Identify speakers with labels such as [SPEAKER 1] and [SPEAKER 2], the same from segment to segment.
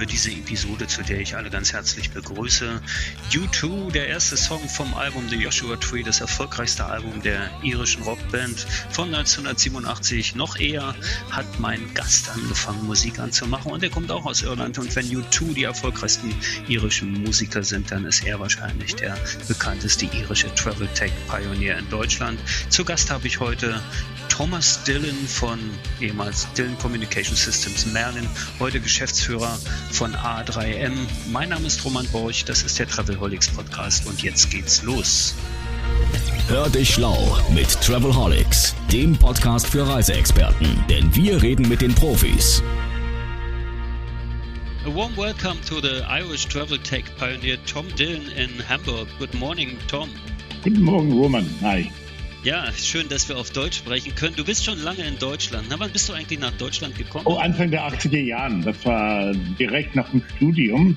[SPEAKER 1] für diese Episode, zu der ich alle ganz herzlich begrüße. U2, der erste Song vom Album The Joshua Tree, das erfolgreichste Album der irischen Rockband von 1987. Noch eher hat mein Gast angefangen, Musik anzumachen und er kommt auch aus Irland. Und wenn U2 die erfolgreichsten irischen Musiker sind, dann ist er wahrscheinlich der bekannteste irische Travel Tech Pionier in Deutschland. Zu Gast habe ich heute Thomas Dillon von ehemals Dillon Communication Systems Merlin, heute Geschäftsführer von A3M. Mein Name ist Roman Borch, das ist der Travelholics Podcast und jetzt geht's los.
[SPEAKER 2] Hör dich schlau mit Travelholics, dem Podcast für Reiseexperten, denn wir reden mit den Profis.
[SPEAKER 1] A warm welcome to the Irish Travel Tech pioneer Tom Dillon in Hamburg. Good morning, Tom.
[SPEAKER 3] Guten Morgen, Roman. Hi.
[SPEAKER 1] Ja, schön, dass wir auf Deutsch sprechen können. Du bist schon lange in Deutschland. Na, wann bist du eigentlich nach Deutschland gekommen?
[SPEAKER 3] Oh, Anfang der 80er Jahren. Das war direkt nach dem Studium.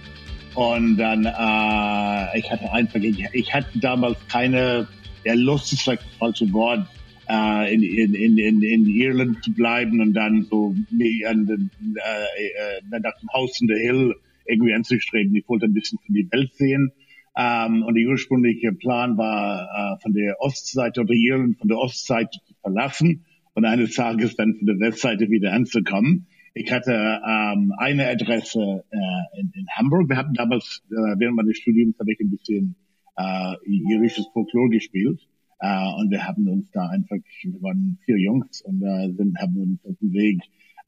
[SPEAKER 3] Und dann, äh, ich hatte einfach, ich, ich hatte damals keine, ja, Lust ist vielleicht das falsche Wort, äh, in, in, in, in Irland zu bleiben und dann so an den, äh, äh, nach dem Haus in der Hill irgendwie anzustreben. Ich wollte ein bisschen von die Welt sehen. Ähm, und der ursprüngliche Plan war, äh, von der Ostseite oder Irland von der Ostseite zu verlassen und eines Tages dann von der Westseite wieder anzukommen. Ich hatte ähm, eine Adresse äh, in, in Hamburg. Wir hatten damals, äh, während meines Studiums, habe ich ein bisschen äh, irisches Folklore gespielt. Äh, und wir haben uns da einfach, wir waren vier Jungs und äh, sind, haben uns auf dem Weg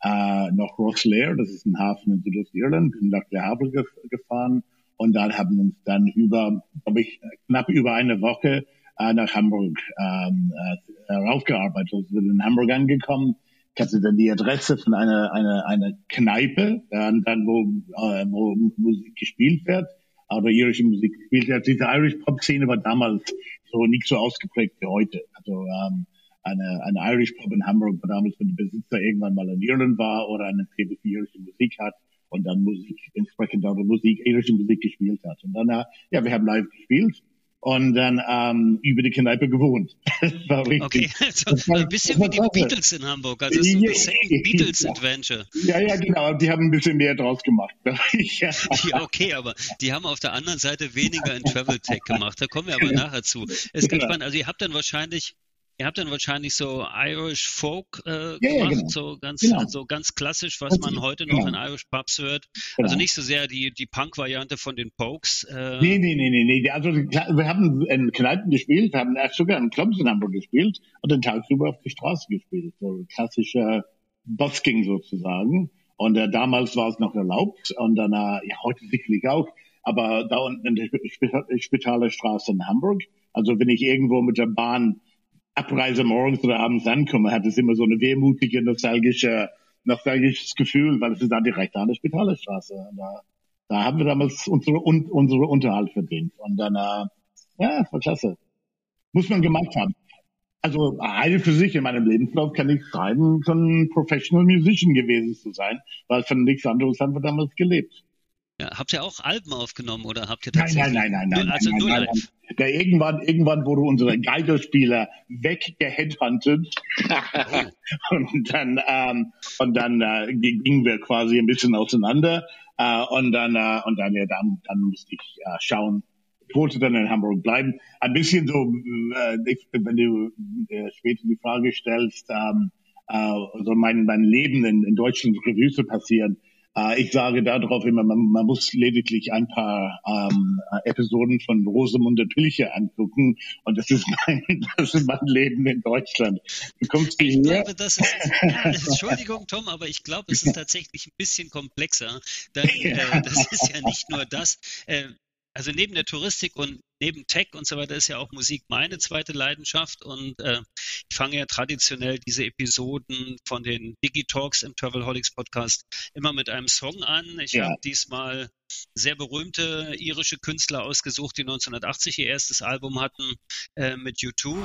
[SPEAKER 3] äh, nach Rosslare, das ist ein Hafen in Südostirland, nach Le Havre gefahren und dann haben uns dann über, glaube ich, knapp über eine Woche äh, nach Hamburg ähm, äh, raufgearbeitet. Also wir sind in Hamburg angekommen. Ich hatte dann die Adresse von einer, einer, einer Kneipe, dann, dann wo, äh, wo Musik gespielt wird, aber irische Musik gespielt wird. Diese Irish Pop Szene war damals so nicht so ausgeprägt wie heute. Also ähm, eine, eine Irish Pub in Hamburg war damals, wenn der Besitzer irgendwann mal in Irland war oder eine irische Musik hat, und dann Musik, entsprechend auch Musik, irische Musik gespielt hat. Und dann, äh, ja, wir haben live gespielt und dann ähm, über die Kneipe gewohnt.
[SPEAKER 1] das war richtig. Okay, also war, ein bisschen wie die klasse. Beatles in Hamburg, also so ein Second Beatles Adventure.
[SPEAKER 3] Ja, ja, genau, die haben ein bisschen mehr draus gemacht.
[SPEAKER 1] ja. ja, okay, aber die haben auf der anderen Seite weniger in Travel Tech gemacht. Da kommen wir aber nachher zu. Es ist ganz spannend. Also ihr habt dann wahrscheinlich Ihr habt dann wahrscheinlich so Irish Folk äh, ja, gemacht, ja, genau. so ganz genau. so ganz klassisch, was man heute noch genau. in Irish Pubs hört. Genau. Also nicht so sehr die die Punk-Variante von den Pokes.
[SPEAKER 3] Äh. Nee, nee, nee, nee, nee. Also wir haben in Kneipen gespielt, haben erst sogar in Clubs in Hamburg gespielt und den tagsüber auf die Straße gespielt. So klassischer Busking sozusagen. Und äh, damals war es noch erlaubt und dann, äh, ja, heute sicherlich auch. Aber da unten in der Spitaler Straße in Hamburg, also wenn ich irgendwo mit der Bahn Abreise morgens oder abends ankomme, hat es immer so eine wehmutige, nostalgische, nostalgisches Gefühl, weil es ist dann direkt an der Spitalstraße. Da, da haben wir damals unsere, un, unsere Unterhalt verdient. Und dann, äh, ja, war klasse. Muss man gemacht haben. Also eine für sich in meinem Lebenslauf kann ich schreiben, schon Professional Musician gewesen zu sein, weil von nichts anderes haben wir damals gelebt.
[SPEAKER 1] Ja, habt ihr auch Alben aufgenommen oder habt ihr
[SPEAKER 3] tatsächlich? Nein, nein, nein, nein. Nur, also nein, nur nein, live. Nein. Ja, irgendwann, irgendwann wurde unsere Geigerspieler weggeheadhuntet. Oh. und dann, ähm, und dann äh, gingen wir quasi ein bisschen auseinander. Äh, und dann, äh, und dann, ja, dann, dann musste ich äh, schauen. Ich wollte dann in Hamburg bleiben. Ein bisschen so, äh, wenn du äh, später die Frage stellst, ähm, äh, so mein, mein Leben in, in Deutschland Revue zu passieren äh, ich sage darauf immer, man, man muss lediglich ein paar ähm, Episoden von Rosamunde Pilcher angucken und das ist mein, das ist mein Leben in Deutschland.
[SPEAKER 1] Du kommst ich hierher. glaube, das ist, ja, Entschuldigung, Tom, aber ich glaube, es ist tatsächlich ein bisschen komplexer. Denn, äh, das ist ja nicht nur das. Äh, also neben der Touristik und neben Tech und so weiter ist ja auch Musik meine zweite Leidenschaft und äh, ich fange ja traditionell diese Episoden von den Digitalks im Travelholics Podcast immer mit einem Song an. Ich ja. habe diesmal sehr berühmte irische Künstler ausgesucht, die 1980 ihr erstes Album hatten äh, mit U2.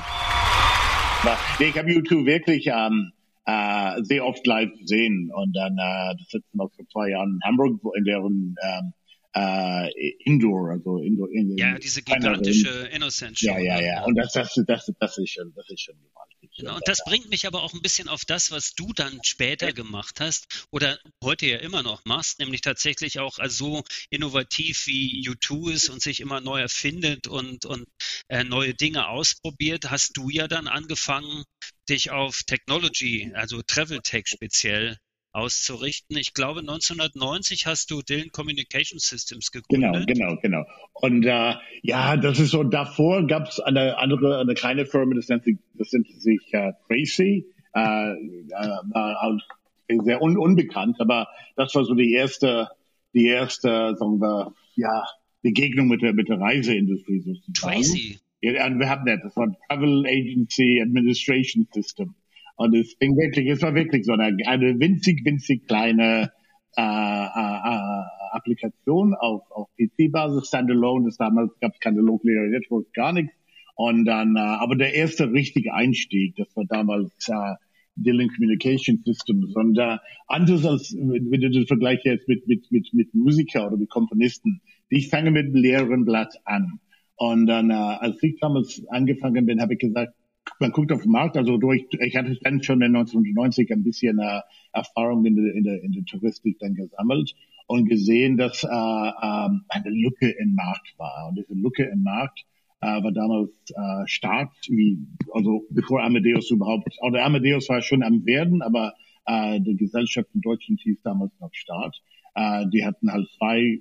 [SPEAKER 3] Ich habe U2 wirklich ähm, äh, sehr oft live gesehen und dann äh, das letzte Mal vor zwei Jahren in Hamburg, in deren ähm, äh, Indoor, also Indoor. In,
[SPEAKER 1] ja, diese gigantische Innocent
[SPEAKER 3] Show. Ja, ja, ja. Und das, das, das, das ist schon, das ist schon gewaltig.
[SPEAKER 1] Genau, und das bringt mich aber auch ein bisschen auf das, was du dann später gemacht hast oder heute ja immer noch machst, nämlich tatsächlich auch also so innovativ wie U2 ist und sich immer neu erfindet und, und äh, neue Dinge ausprobiert, hast du ja dann angefangen, dich auf Technology, also Travel Tech speziell auszurichten. Ich glaube, 1990 hast du Dillon Communication Systems gegründet.
[SPEAKER 3] Genau, genau, genau. Und äh, ja, das ist so, davor gab es eine andere, eine kleine Firma, das nennt sich, das nennt sich äh, Tracy, äh, äh, sehr un unbekannt, aber das war so die erste, die erste, sagen wir, ja, Begegnung mit der, mit der Reiseindustrie sozusagen.
[SPEAKER 1] Tracy.
[SPEAKER 3] Ja, wir haben das, das war Travel Agency Administration System. Und es fing wirklich, es war wirklich so eine, eine winzig, winzig kleine äh, äh, äh Applikation auf, auf PC-Basis, Standalone. Das damals gab es keine Local Area Network, gar nichts. Und dann, äh, aber der erste richtige Einstieg, das war damals äh, Dylan Communication Systems. Und äh, anders als wenn du das vergleichst jetzt mit, mit, mit, mit Musiker oder mit Komponisten, ich fange mit einem leeren Blatt an. Und dann, äh, als ich damals angefangen bin, habe ich gesagt, man guckt auf den Markt, also durch, ich hatte dann schon in 1990 ein bisschen äh, Erfahrung in der, in, der, in der Touristik dann gesammelt und gesehen, dass äh, äh, eine Lücke im Markt war. Und diese Lücke im Markt äh, war damals äh, stark, wie, also bevor Amadeus überhaupt, oder Amadeus war schon am Werden, aber äh, die Gesellschaft in Deutschland hieß damals noch Start. Äh, die hatten halt zwei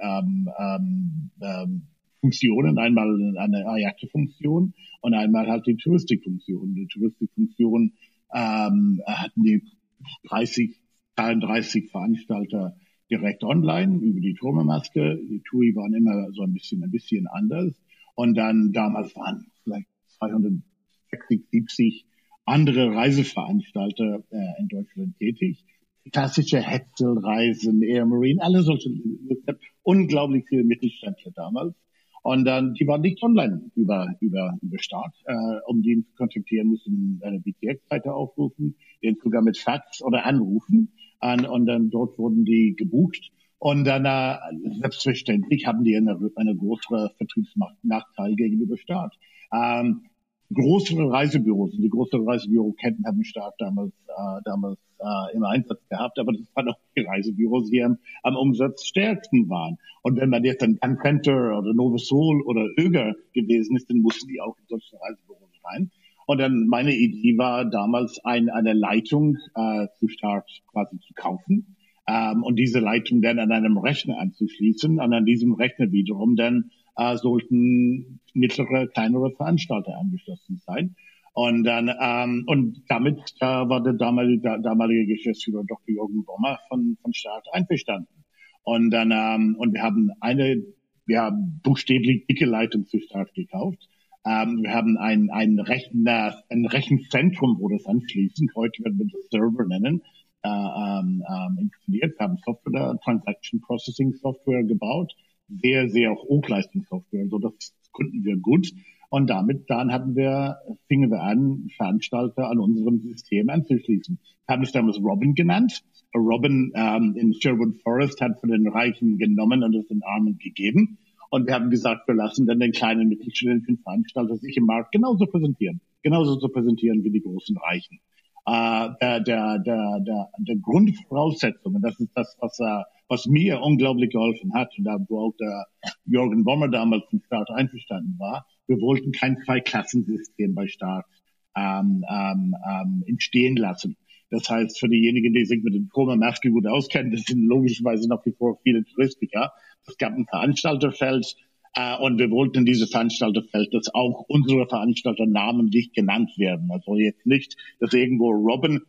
[SPEAKER 3] ähm, ähm, ähm, Funktionen, einmal eine Ayate-Funktion und einmal halt die Touristikfunktion. Die Touristikfunktion ähm, hatten die 30, 33 Veranstalter direkt online über die Turmemaske. Die TUI waren immer so ein bisschen, ein bisschen anders. Und dann damals waren vielleicht 260, 70 andere Reiseveranstalter äh, in Deutschland tätig. Klassische Hetzelreisen, Air Marine, alle solche, unglaublich viele Mittelständler damals. Und dann, die waren nicht online über, über, über Start. Äh, um den zu kontaktieren, mussten eine BTX-Seite aufrufen, den sogar mit Fax oder anrufen. An, und dann dort wurden die gebucht. Und dann, äh, selbstverständlich haben die eine, eine größere Vertriebsnachteil gegenüber Start. Ähm, größere Reisebüros, die größere Reisebüroketten haben Start damals, äh, damals äh, im Einsatz gehabt, aber das waren auch die Reisebüros, die am, am Umsatz stärksten waren. Und wenn man jetzt Gun Center oder Novosol oder Öger gewesen ist, dann mussten die auch in solche Reisebüros rein. Und dann meine Idee war damals ein, eine Leitung äh, zu Start quasi zu kaufen ähm, und diese Leitung dann an einem Rechner anzuschließen und an diesem Rechner wiederum dann äh, sollten mittlere, kleinere Veranstalter angeschlossen sein. Und dann ähm, und damit äh, war der damalige, der damalige Geschäftsführer Dr. Jürgen Bommer von von Staat einverstanden. Und dann ähm, und wir haben eine ja buchstäblich dicke Leitung zu Staat gekauft. Ähm, wir haben ein ein Rechner ein Rechenzentrum, wo das anschließen. Heute werden wir das Server nennen. Äh, ähm, ähm, installiert, wir haben Software, Transaction Processing Software gebaut, sehr, sehr Hochleistungssoftware. Also das konnten wir gut. Und damit dann hatten wir, fingen wir an, Veranstalter an unserem System anzuschließen. Haben es damals Robin genannt. Robin ähm, in Sherwood Forest hat von den Reichen genommen und es den Armen gegeben. Und wir haben gesagt, wir lassen dann den kleinen mittelständischen Veranstalter sich im Markt genauso präsentieren. Genauso zu präsentieren wie die großen Reichen. Äh, der, der, der, der, der Grundvoraussetzung, das ist das, was, äh, was mir unglaublich geholfen hat, und da wo auch der Jürgen Bommer damals vom Start einverstanden war, wir wollten kein Zweiklassensystem bei Staat ähm, ähm, ähm, entstehen lassen. Das heißt, für diejenigen, die sich mit dem Corona-Maske gut auskennen, das sind logischerweise nach wie vor viele Touristiker. Es gab ein Veranstalterfeld, äh, und wir wollten diese Veranstalterfeld, dass auch unsere Veranstalter namentlich genannt werden. Also jetzt nicht, dass irgendwo Robin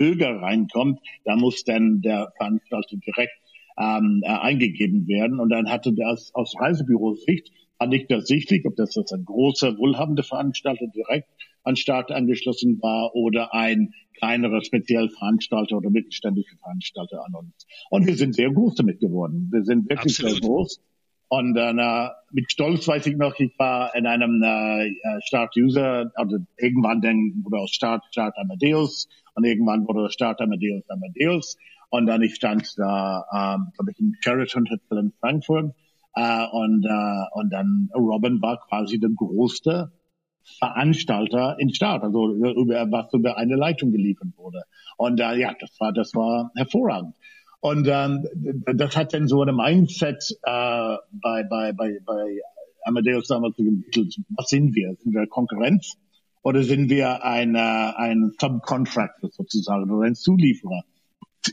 [SPEAKER 3] Öger reinkommt, da muss dann der Veranstalter direkt ähm, äh, eingegeben werden. Und dann hatte das aus Reisebürosicht war nicht ersichtlich, ob das jetzt ein großer, wohlhabender Veranstalter direkt an Start angeschlossen war oder ein kleinerer Speziellveranstalter oder mittelständischer Veranstalter an uns. Und wir sind sehr groß damit geworden. Wir sind wirklich Absolut. sehr groß. Und äh, mit Stolz weiß ich noch, ich war in einem äh, Start-User, also irgendwann dann wurde aus Start Start Amadeus und irgendwann wurde Start Amadeus Amadeus. Und dann ich stand da, ähm, glaube ich, in Sheraton Hotel in Frankfurt äh, und, äh, und dann Robin war quasi der größte Veranstalter in Start, also über was über eine Leitung geliefert wurde. Und äh, ja, das war das war hervorragend. Und ähm, das hat dann so eine Mindset äh, bei bei bei bei Amadeus damals entwickelt. Was sind wir? Sind wir Konkurrenz oder sind wir ein äh, ein Subcontractor sozusagen oder ein Zulieferer?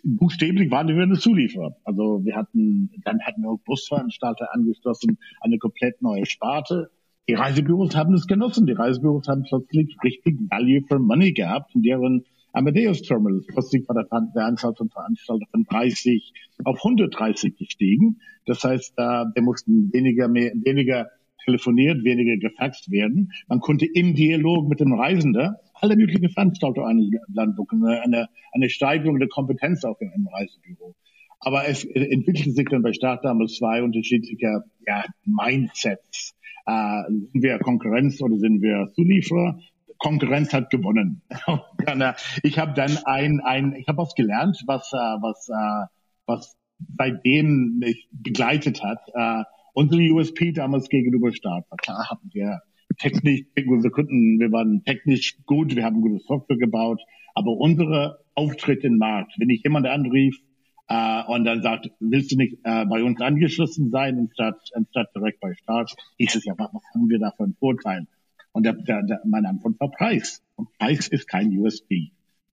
[SPEAKER 3] buchstäblich waren wir eine Zulieferer. Also wir hatten, dann hatten wir auch Busveranstalter angeschlossen, eine komplett neue Sparte. Die Reisebüros haben es genossen. Die Reisebüros haben plötzlich richtig Value for Money gehabt in deren Amadeus Terminals. Plötzlich war der, der Anzahl von Veranstaltern von 30 auf 130 gestiegen. Das heißt, wir mussten weniger, mehr, weniger telefoniert, weniger gefaxt werden. Man konnte im Dialog mit dem Reisenden alle möglichen Veranstalter einladen, eine, eine Steigerung der Kompetenz auch im Reisebüro. Aber es entwickelte sich dann bei Start damals zwei unterschiedliche ja, Mindsets. Äh, sind wir Konkurrenz oder sind wir Zulieferer? Konkurrenz hat gewonnen. ich habe dann ein, ein ich habe was gelernt, was, äh, was, äh, was seitdem mich begleitet hat. Äh, unsere USP damals gegenüber Start war klar, hatten wir technisch, wir konnten, wir waren technisch gut, wir haben gute Software gebaut, aber unsere Auftritt im Markt, wenn ich jemand anrief äh, und dann sagt, willst du nicht äh, bei uns angeschlossen sein, anstatt, anstatt direkt bei Start, hieß es ja, was haben wir da für einen Vorteil? Und der, der, der, meine Antwort war Preis. Und Preis ist kein USP.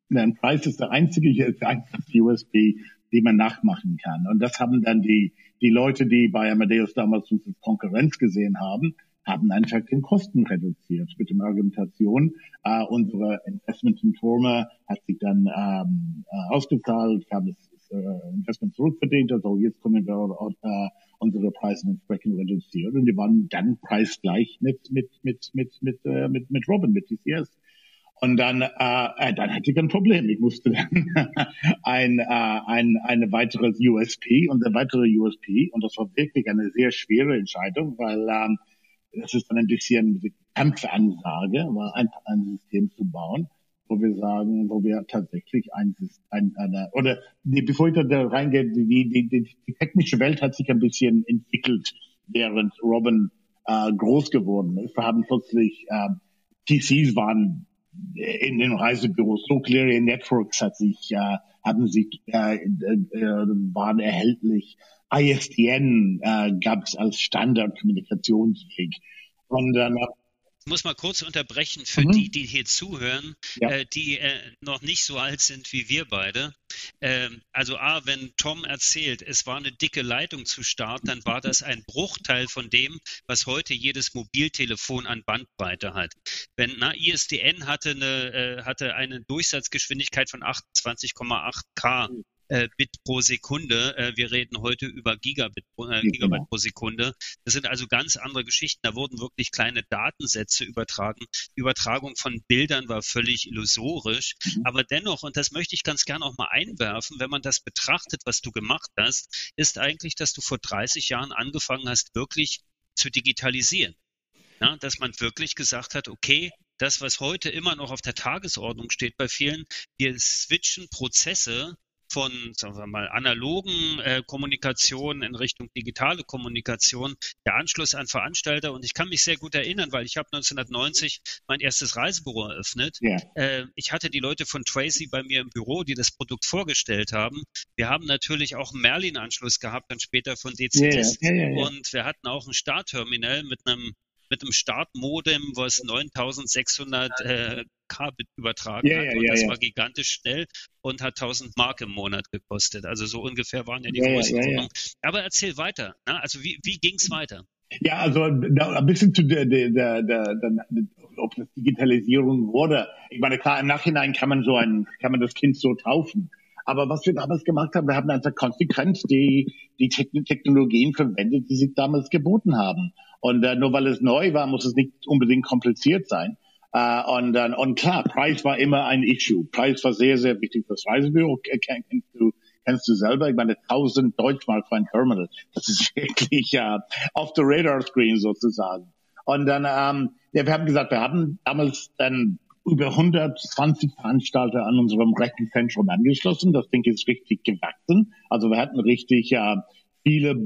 [SPEAKER 3] Denn Preis ist der einzige, der einzige USP, die man nachmachen kann. Und das haben dann die, die Leute, die bei Amadeus damals uns als Konkurrenz gesehen haben, haben einfach den Kosten reduziert mit der Argumentation. Äh, unsere Investment in Turma hat sich dann ähm, äh, ausgezahlt, haben das äh, Investment zurückverdient, also jetzt können wir äh, unsere Preise entsprechend reduzieren und wir waren dann preisgleich mit mit mit mit mit äh, mit, mit Robin mit TCS. Und dann, äh, äh, dann hatte ich ein Problem. Ich musste dann ein, äh, ein, eine weitere USP und eine weitere USP. Und das war wirklich eine sehr schwere Entscheidung, weil ähm, das ist dann ein bisschen Kampfansage, war ein, ein System zu bauen, wo wir sagen, wo wir tatsächlich ein, ein eine, oder die, bevor ich da reingehe, die, die, die, die technische Welt hat sich ein bisschen entwickelt, während Robin äh, groß geworden ist. Wir haben plötzlich äh, PCs waren in den Reisebüros, so Clear Networks hat sich, äh, haben sich, äh, äh, waren erhältlich. ISDN äh, gab es als Standardkommunikationsweg.
[SPEAKER 1] Und dann ich muss mal kurz unterbrechen für mhm. die, die hier zuhören, ja. äh, die äh, noch nicht so alt sind wie wir beide. Ähm, also A, wenn Tom erzählt, es war eine dicke Leitung zu Start, dann war das ein Bruchteil von dem, was heute jedes Mobiltelefon an Bandbreite hat. Wenn na, ISDN hatte eine, äh, hatte eine Durchsatzgeschwindigkeit von 28,8 K. Äh, Bit pro Sekunde. Äh, wir reden heute über Gigabit, äh, Gigabyte genau. pro Sekunde. Das sind also ganz andere Geschichten. Da wurden wirklich kleine Datensätze übertragen. Die Übertragung von Bildern war völlig illusorisch. Mhm. Aber dennoch, und das möchte ich ganz gern auch mal einwerfen, wenn man das betrachtet, was du gemacht hast, ist eigentlich, dass du vor 30 Jahren angefangen hast, wirklich zu digitalisieren. Ja, dass man wirklich gesagt hat, okay, das, was heute immer noch auf der Tagesordnung steht bei vielen, wir switchen Prozesse von sagen wir mal, analogen äh, Kommunikation in Richtung digitale Kommunikation, der Anschluss an Veranstalter. Und ich kann mich sehr gut erinnern, weil ich habe 1990 mein erstes Reisebüro eröffnet. Ja. Äh, ich hatte die Leute von Tracy bei mir im Büro, die das Produkt vorgestellt haben. Wir haben natürlich auch einen Merlin-Anschluss gehabt, dann später von DCS. Ja, ja, und wir hatten auch ein Startterminal mit einem mit einem Startmodem, was 9600 äh, Kbit übertragen ja, hat. und ja, das war gigantisch schnell und hat 1000 Mark im Monat gekostet. Also so ungefähr waren ja die ja, Größenordnungen. Aber erzähl weiter. Ne? Also wie, wie ging es weiter?
[SPEAKER 3] Ja, also ein bisschen zu der, der, der, der, der, ob das Digitalisierung wurde. Ich meine, klar, im Nachhinein kann man so ein, kann man das Kind so taufen. Aber was wir damals gemacht haben, wir haben einfach konsequent die, die Technologien verwendet, die sich damals geboten haben. Und äh, nur weil es neu war, muss es nicht unbedingt kompliziert sein. Äh, und, äh, und klar, Preis war immer ein Issue. Preis war sehr, sehr wichtig fürs Reisebüro. Kennst du, kennst du selber? Ich meine, 1000 Deutschmark für ein Terminal. Das ist wirklich äh, off the radar screen sozusagen. Und dann, ähm, ja, wir haben gesagt, wir haben damals dann über 120 Veranstalter an unserem Rechenzentrum angeschlossen. Das Ding ist richtig gewachsen. Also wir hatten richtig äh, viele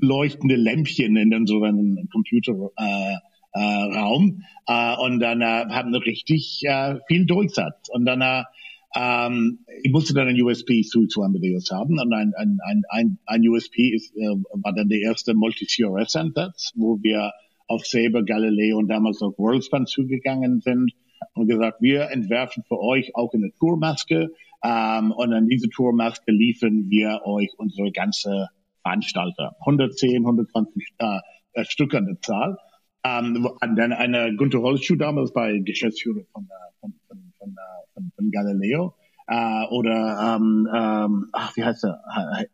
[SPEAKER 3] leuchtende Lämpchen in unseren Computer äh, äh, Raum äh, und dann äh, haben richtig äh, viel Durchsatz. Und dann äh, ähm, ich musste dann ein USP zu, zu Amadeus haben und ein, ein, ein, ein, ein USP ist, äh, war dann der erste Multi-CRS-Ansatz, wo wir auf Saber, Galileo und damals auch WorldSpan zugegangen sind und gesagt, wir entwerfen für euch auch eine Tourmaske ähm, und an diese Tourmaske liefern wir euch unsere ganze Veranstalter. 110, 120 äh, äh, Stück an der Zahl. Ähm, dann eine Gunter Holzschuh damals bei Geschäftsführer von, von, von, von, von, von Galileo. Uh, oder ähm, ähm, ach, wie heißt er?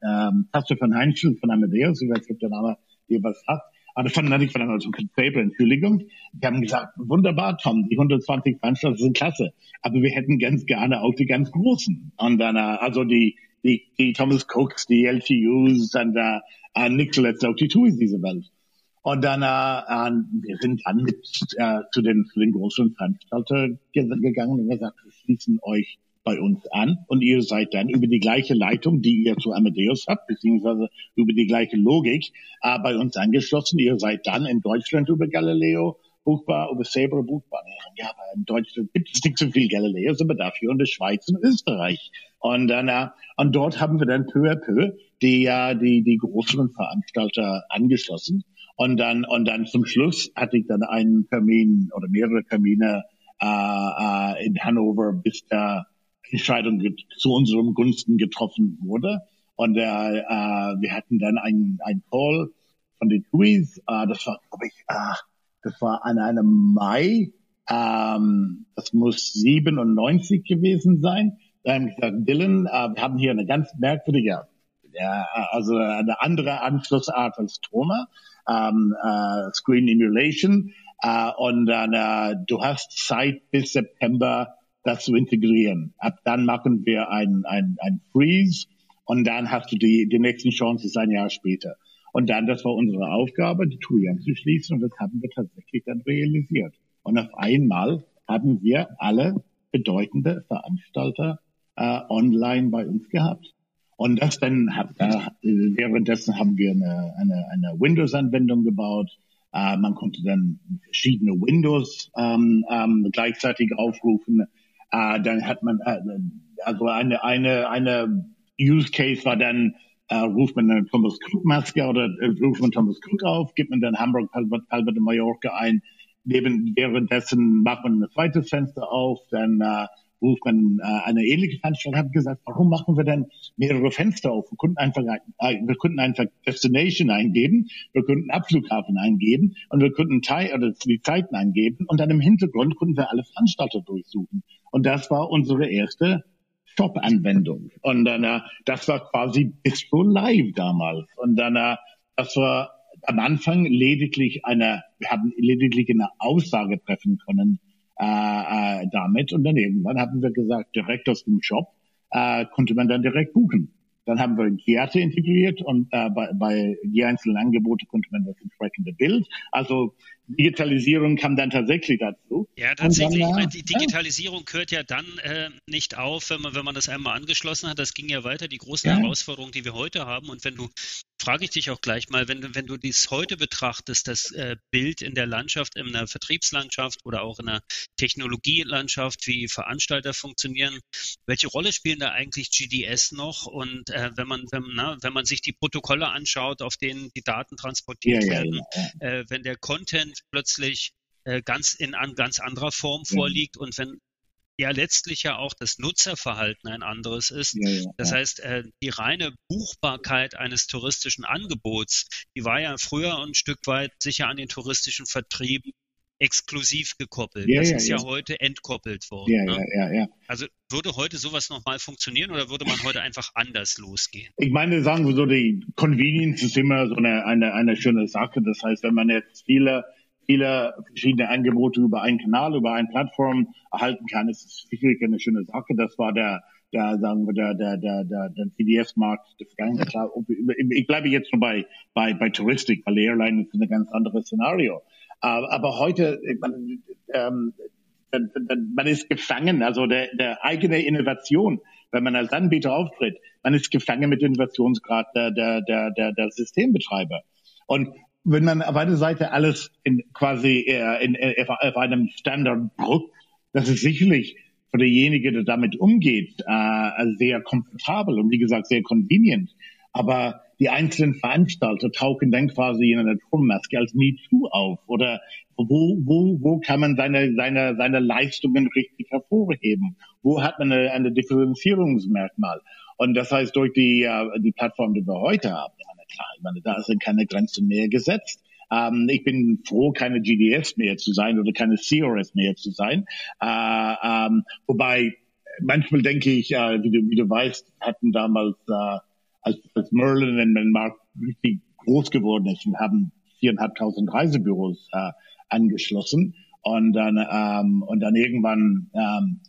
[SPEAKER 3] Ähm, Pastor von Heinzel von Amadeus, ich weiß nicht, ob der Name dir was hat. Aber von nicht von also Paper, Entschuldigung. Die haben gesagt, wunderbar, Tom, die 120 Veranstalter sind klasse. Aber wir hätten ganz gerne auch die ganz großen. Und dann, also die, die, die Thomas Cooks, die LTUs und uh, uh, nicht zuletzt auch die TUIs dieser Welt. Und dann, äh, wir sind dann mit äh, zu den zu den großen Veranstaltern gegangen und gesagt, wir schließen euch bei uns an und ihr seid dann über die gleiche Leitung, die ihr zu Amadeus habt, beziehungsweise über die gleiche Logik äh, bei uns angeschlossen. Ihr seid dann in Deutschland über Galileo buchbar, über Sabre buchbar. Ja, aber in Deutschland gibt es nicht so viel Galileos, aber dafür in der Schweiz und Österreich. Und dann, äh, und dort haben wir dann peu à peu die, äh, die, die größeren Veranstalter angeschlossen. Und dann, und dann zum Schluss hatte ich dann einen Termin oder mehrere Termine äh, äh, in Hannover, bis der Entscheidung zu unserem Gunsten getroffen wurde. Und äh, äh, wir hatten dann einen, einen Call von den TUIs. Äh, das war, glaube ich, äh, das war an einem Mai. Ähm, das muss 97 gewesen sein. Da haben gesagt, Dylan, äh, wir haben hier eine ganz merkwürdige, ja, also eine andere Anschlussart als Troma ähm, äh, Screen Emulation. Äh, und dann, äh, du hast Zeit bis September, das zu integrieren. Ab dann machen wir ein, ein, ein Freeze und dann hast du die, die nächsten Chancen ein Jahr später. Und dann, das war unsere Aufgabe, die Tour anzuschließen und das haben wir tatsächlich dann realisiert. Und auf einmal haben wir alle bedeutende Veranstalter äh, online bei uns gehabt. Und das dann äh, währenddessen haben wir eine, eine, eine Windows-Anwendung gebaut. Äh, man konnte dann verschiedene Windows ähm, ähm, gleichzeitig aufrufen. Äh, dann hat man äh, also eine eine eine Use Case war dann äh, ruft man eine Thomas Cook Maske oder äh, ruft man Thomas Cook auf, gibt man dann Hamburg Palma, Palma de Mallorca ein. Neben, währenddessen macht man ein zweites Fenster auf, dann äh, ruft man äh, eine ähnliche Veranstaltung, hat gesagt, warum machen wir denn mehrere Fenster auf? Wir könnten einfach, äh, wir könnten einfach Destination eingeben, wir könnten Abflughafen eingeben und wir könnten Teil, oder die Zeiten eingeben und dann im Hintergrund könnten wir alle Veranstalter durchsuchen. Und das war unsere erste Shop-Anwendung. Und dann, äh, das war quasi Bistro Live damals. Und dann, äh, das war am Anfang lediglich eine, wir haben lediglich eine Aussage treffen können, äh, äh, damit. Und dann irgendwann haben wir gesagt, direkt aus dem Shop äh, konnte man dann direkt buchen. Dann haben wir Kiate integriert und äh, bei, bei die einzelnen Angebote konnte man das entsprechende Bild. Also Digitalisierung kam dann tatsächlich dazu.
[SPEAKER 1] Ja, tatsächlich. Dann, ich meine, die Digitalisierung ja. hört ja dann äh, nicht auf, wenn man, wenn man das einmal angeschlossen hat. Das ging ja weiter, die großen ja. Herausforderungen, die wir heute haben. Und wenn du frage ich dich auch gleich mal, wenn du, wenn du dies heute betrachtest, das äh, Bild in der Landschaft, in der Vertriebslandschaft oder auch in der Technologielandschaft, wie Veranstalter funktionieren, welche Rolle spielen da eigentlich GDS noch? Und äh, wenn man, wenn, na, wenn man sich die Protokolle anschaut, auf denen die Daten transportiert ja, werden, äh, wenn der Content plötzlich äh, ganz in an ganz anderer Form vorliegt und wenn ja letztlich ja auch das Nutzerverhalten ein anderes ist. Ja, ja, das heißt, äh, die reine Buchbarkeit eines touristischen Angebots, die war ja früher ein Stück weit sicher an den touristischen Vertrieb exklusiv gekoppelt. Ja, das ja, ist ja, ja, heute entkoppelt worden. Ja, ne? ja, ja, ja. Also würde heute sowas nochmal funktionieren oder würde man heute einfach anders losgehen?
[SPEAKER 3] Ich meine, sagen wir so, die Convenience ist immer so eine, eine, eine schöne Sache. Das heißt, wenn man jetzt viele viele verschiedene Angebote über einen Kanal, über eine Plattform erhalten kann, ist es sicherlich eine schöne Sache. Das war der, der sagen wir, der, der, der, der, der CDS-Markt der Vergangenheit. Ich bleibe jetzt nur bei, bei, bei Touristik, weil Airline ist ein ganz anderes Szenario. Aber heute, man, ähm, man ist gefangen, also der, der eigene Innovation, wenn man als Anbieter auftritt, man ist gefangen mit Innovationsgrad der, der, der, der, der Systembetreiber. Und wenn man auf einer Seite alles in quasi äh, in, in, auf einem Standard druckt, das ist sicherlich für derjenige, der damit umgeht, äh, sehr komfortabel und wie gesagt sehr convenient. Aber die einzelnen Veranstalter tauchen dann quasi in einer Turmmaske als MeToo auf oder wo, wo, wo kann man seine, seine, seine Leistungen richtig hervorheben? Wo hat man eine, eine Differenzierungsmerkmal? Und das heißt, durch die, äh, die Plattform, die wir heute haben, klar, ich meine, da sind keine Grenzen mehr gesetzt. Ähm, ich bin froh, keine GDS mehr zu sein oder keine CRS mehr zu sein. Äh, ähm, wobei manchmal denke ich, äh, wie, du, wie du weißt, hatten damals äh, als, als Merlin in den Markt richtig groß geworden ist und haben viereinhalbtausend Reisebüros äh, angeschlossen und dann ähm, und dann irgendwann ähm,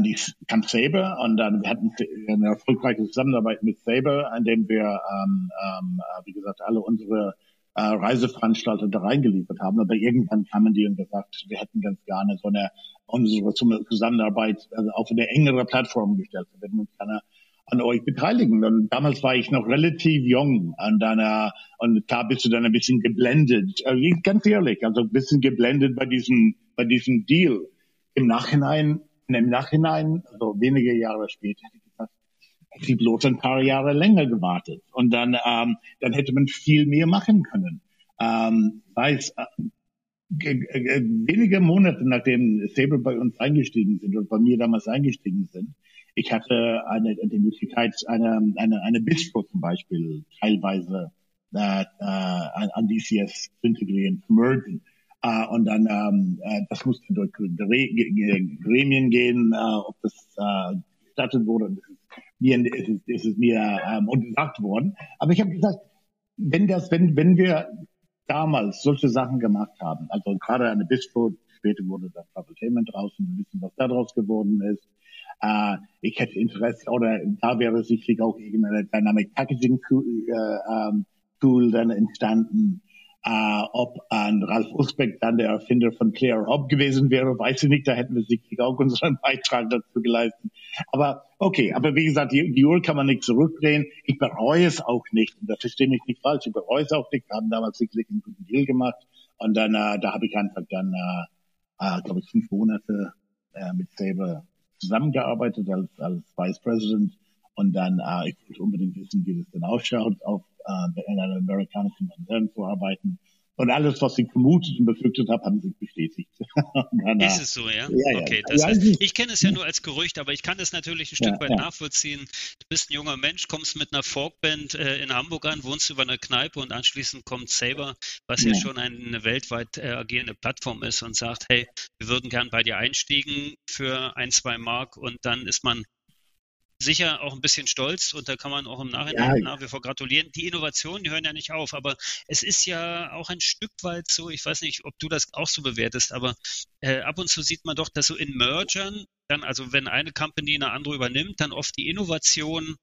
[SPEAKER 3] an die kam Saber und dann wir hatten eine erfolgreiche Zusammenarbeit mit Saber, an dem wir ähm, ähm, äh, wie gesagt alle unsere äh, Reiseveranstalter da reingeliefert haben. Aber irgendwann kamen die und gesagt, wir hätten ganz gerne so eine unsere Zusammenarbeit also auf eine engere Plattform gestellt. Wir würden uns gerne an euch beteiligen. Und damals war ich noch relativ jung dann äh, und da bist du dann ein bisschen geblendet. Also ganz ehrlich, also ein bisschen geblendet bei diesem bei diesem Deal. Im Nachhinein, im Nachhinein, also wenige Jahre später, hätte ich gesagt, hätte ich bloß ein paar Jahre länger gewartet und dann ähm, dann hätte man viel mehr machen können. Ähm, weiß, äh, wenige Monate nachdem Sable bei uns eingestiegen sind und bei mir damals eingestiegen sind, ich hatte eine, die Möglichkeit, eine, eine, eine Bistro zum Beispiel teilweise äh, äh, an DCS zu integrieren, zu mergen. Äh, und dann, ähm, äh, das musste durch Gremien gehen, äh, ob das äh, gestattet wurde. Mir, ist, ist, ist es mir ähm, untersagt worden. Aber ich habe gesagt, wenn das, wenn, wenn wir damals solche Sachen gemacht haben, also gerade eine Bistro, später wurde das Entertainment draußen, wir wissen, was da draus geworden ist, äh, ich hätte Interesse, oder da wäre sicherlich auch irgendeine Dynamic Packaging Tool, äh, ähm, Tool dann entstanden. Äh, ob ein Ralf Usbeck dann der Erfinder von Clear Hop gewesen wäre, weiß ich nicht. Da hätten wir sicherlich auch unseren Beitrag dazu geleistet. Aber okay, aber wie gesagt, die, die Uhr kann man nicht zurückdrehen. Ich bereue es auch nicht. Und da verstehe mich nicht falsch. Ich bereue es auch nicht. Wir haben damals sicherlich einen guten Deal gemacht. Und dann, äh, da habe ich einfach dann, äh, äh, glaube ich, fünf Monate äh, mit Saber zusammengearbeitet als, als Vice President und dann, äh, ich wollte unbedingt wissen, wie das denn ausschaut, auf äh, in einem amerikanischen Konzern zu arbeiten. Und alles, was ich vermutet und befürchtet habe, haben sich bestätigt.
[SPEAKER 1] ist es so, ja? ja okay. Das ja, heißt, ich kenne es ja nur als Gerücht, aber ich kann es natürlich ein Stück ja, weit nachvollziehen. Du bist ein junger Mensch, kommst mit einer Folkband äh, in Hamburg an, wohnst über einer Kneipe und anschließend kommt Saber, was ja, schon eine weltweit äh, agierende Plattform ist und sagt, hey, wir würden gern bei dir einstiegen für ein, zwei Mark und dann ist man sicher auch ein bisschen stolz und da kann man auch im Nachhinein ja. nach wie vor gratulieren. Die Innovationen, die hören ja nicht auf, aber es ist ja auch ein Stück weit so, ich weiß nicht, ob du das auch so bewertest, aber äh, ab und zu sieht man doch, dass so in Mergern dann, also wenn eine Company eine andere übernimmt, dann oft die Innovation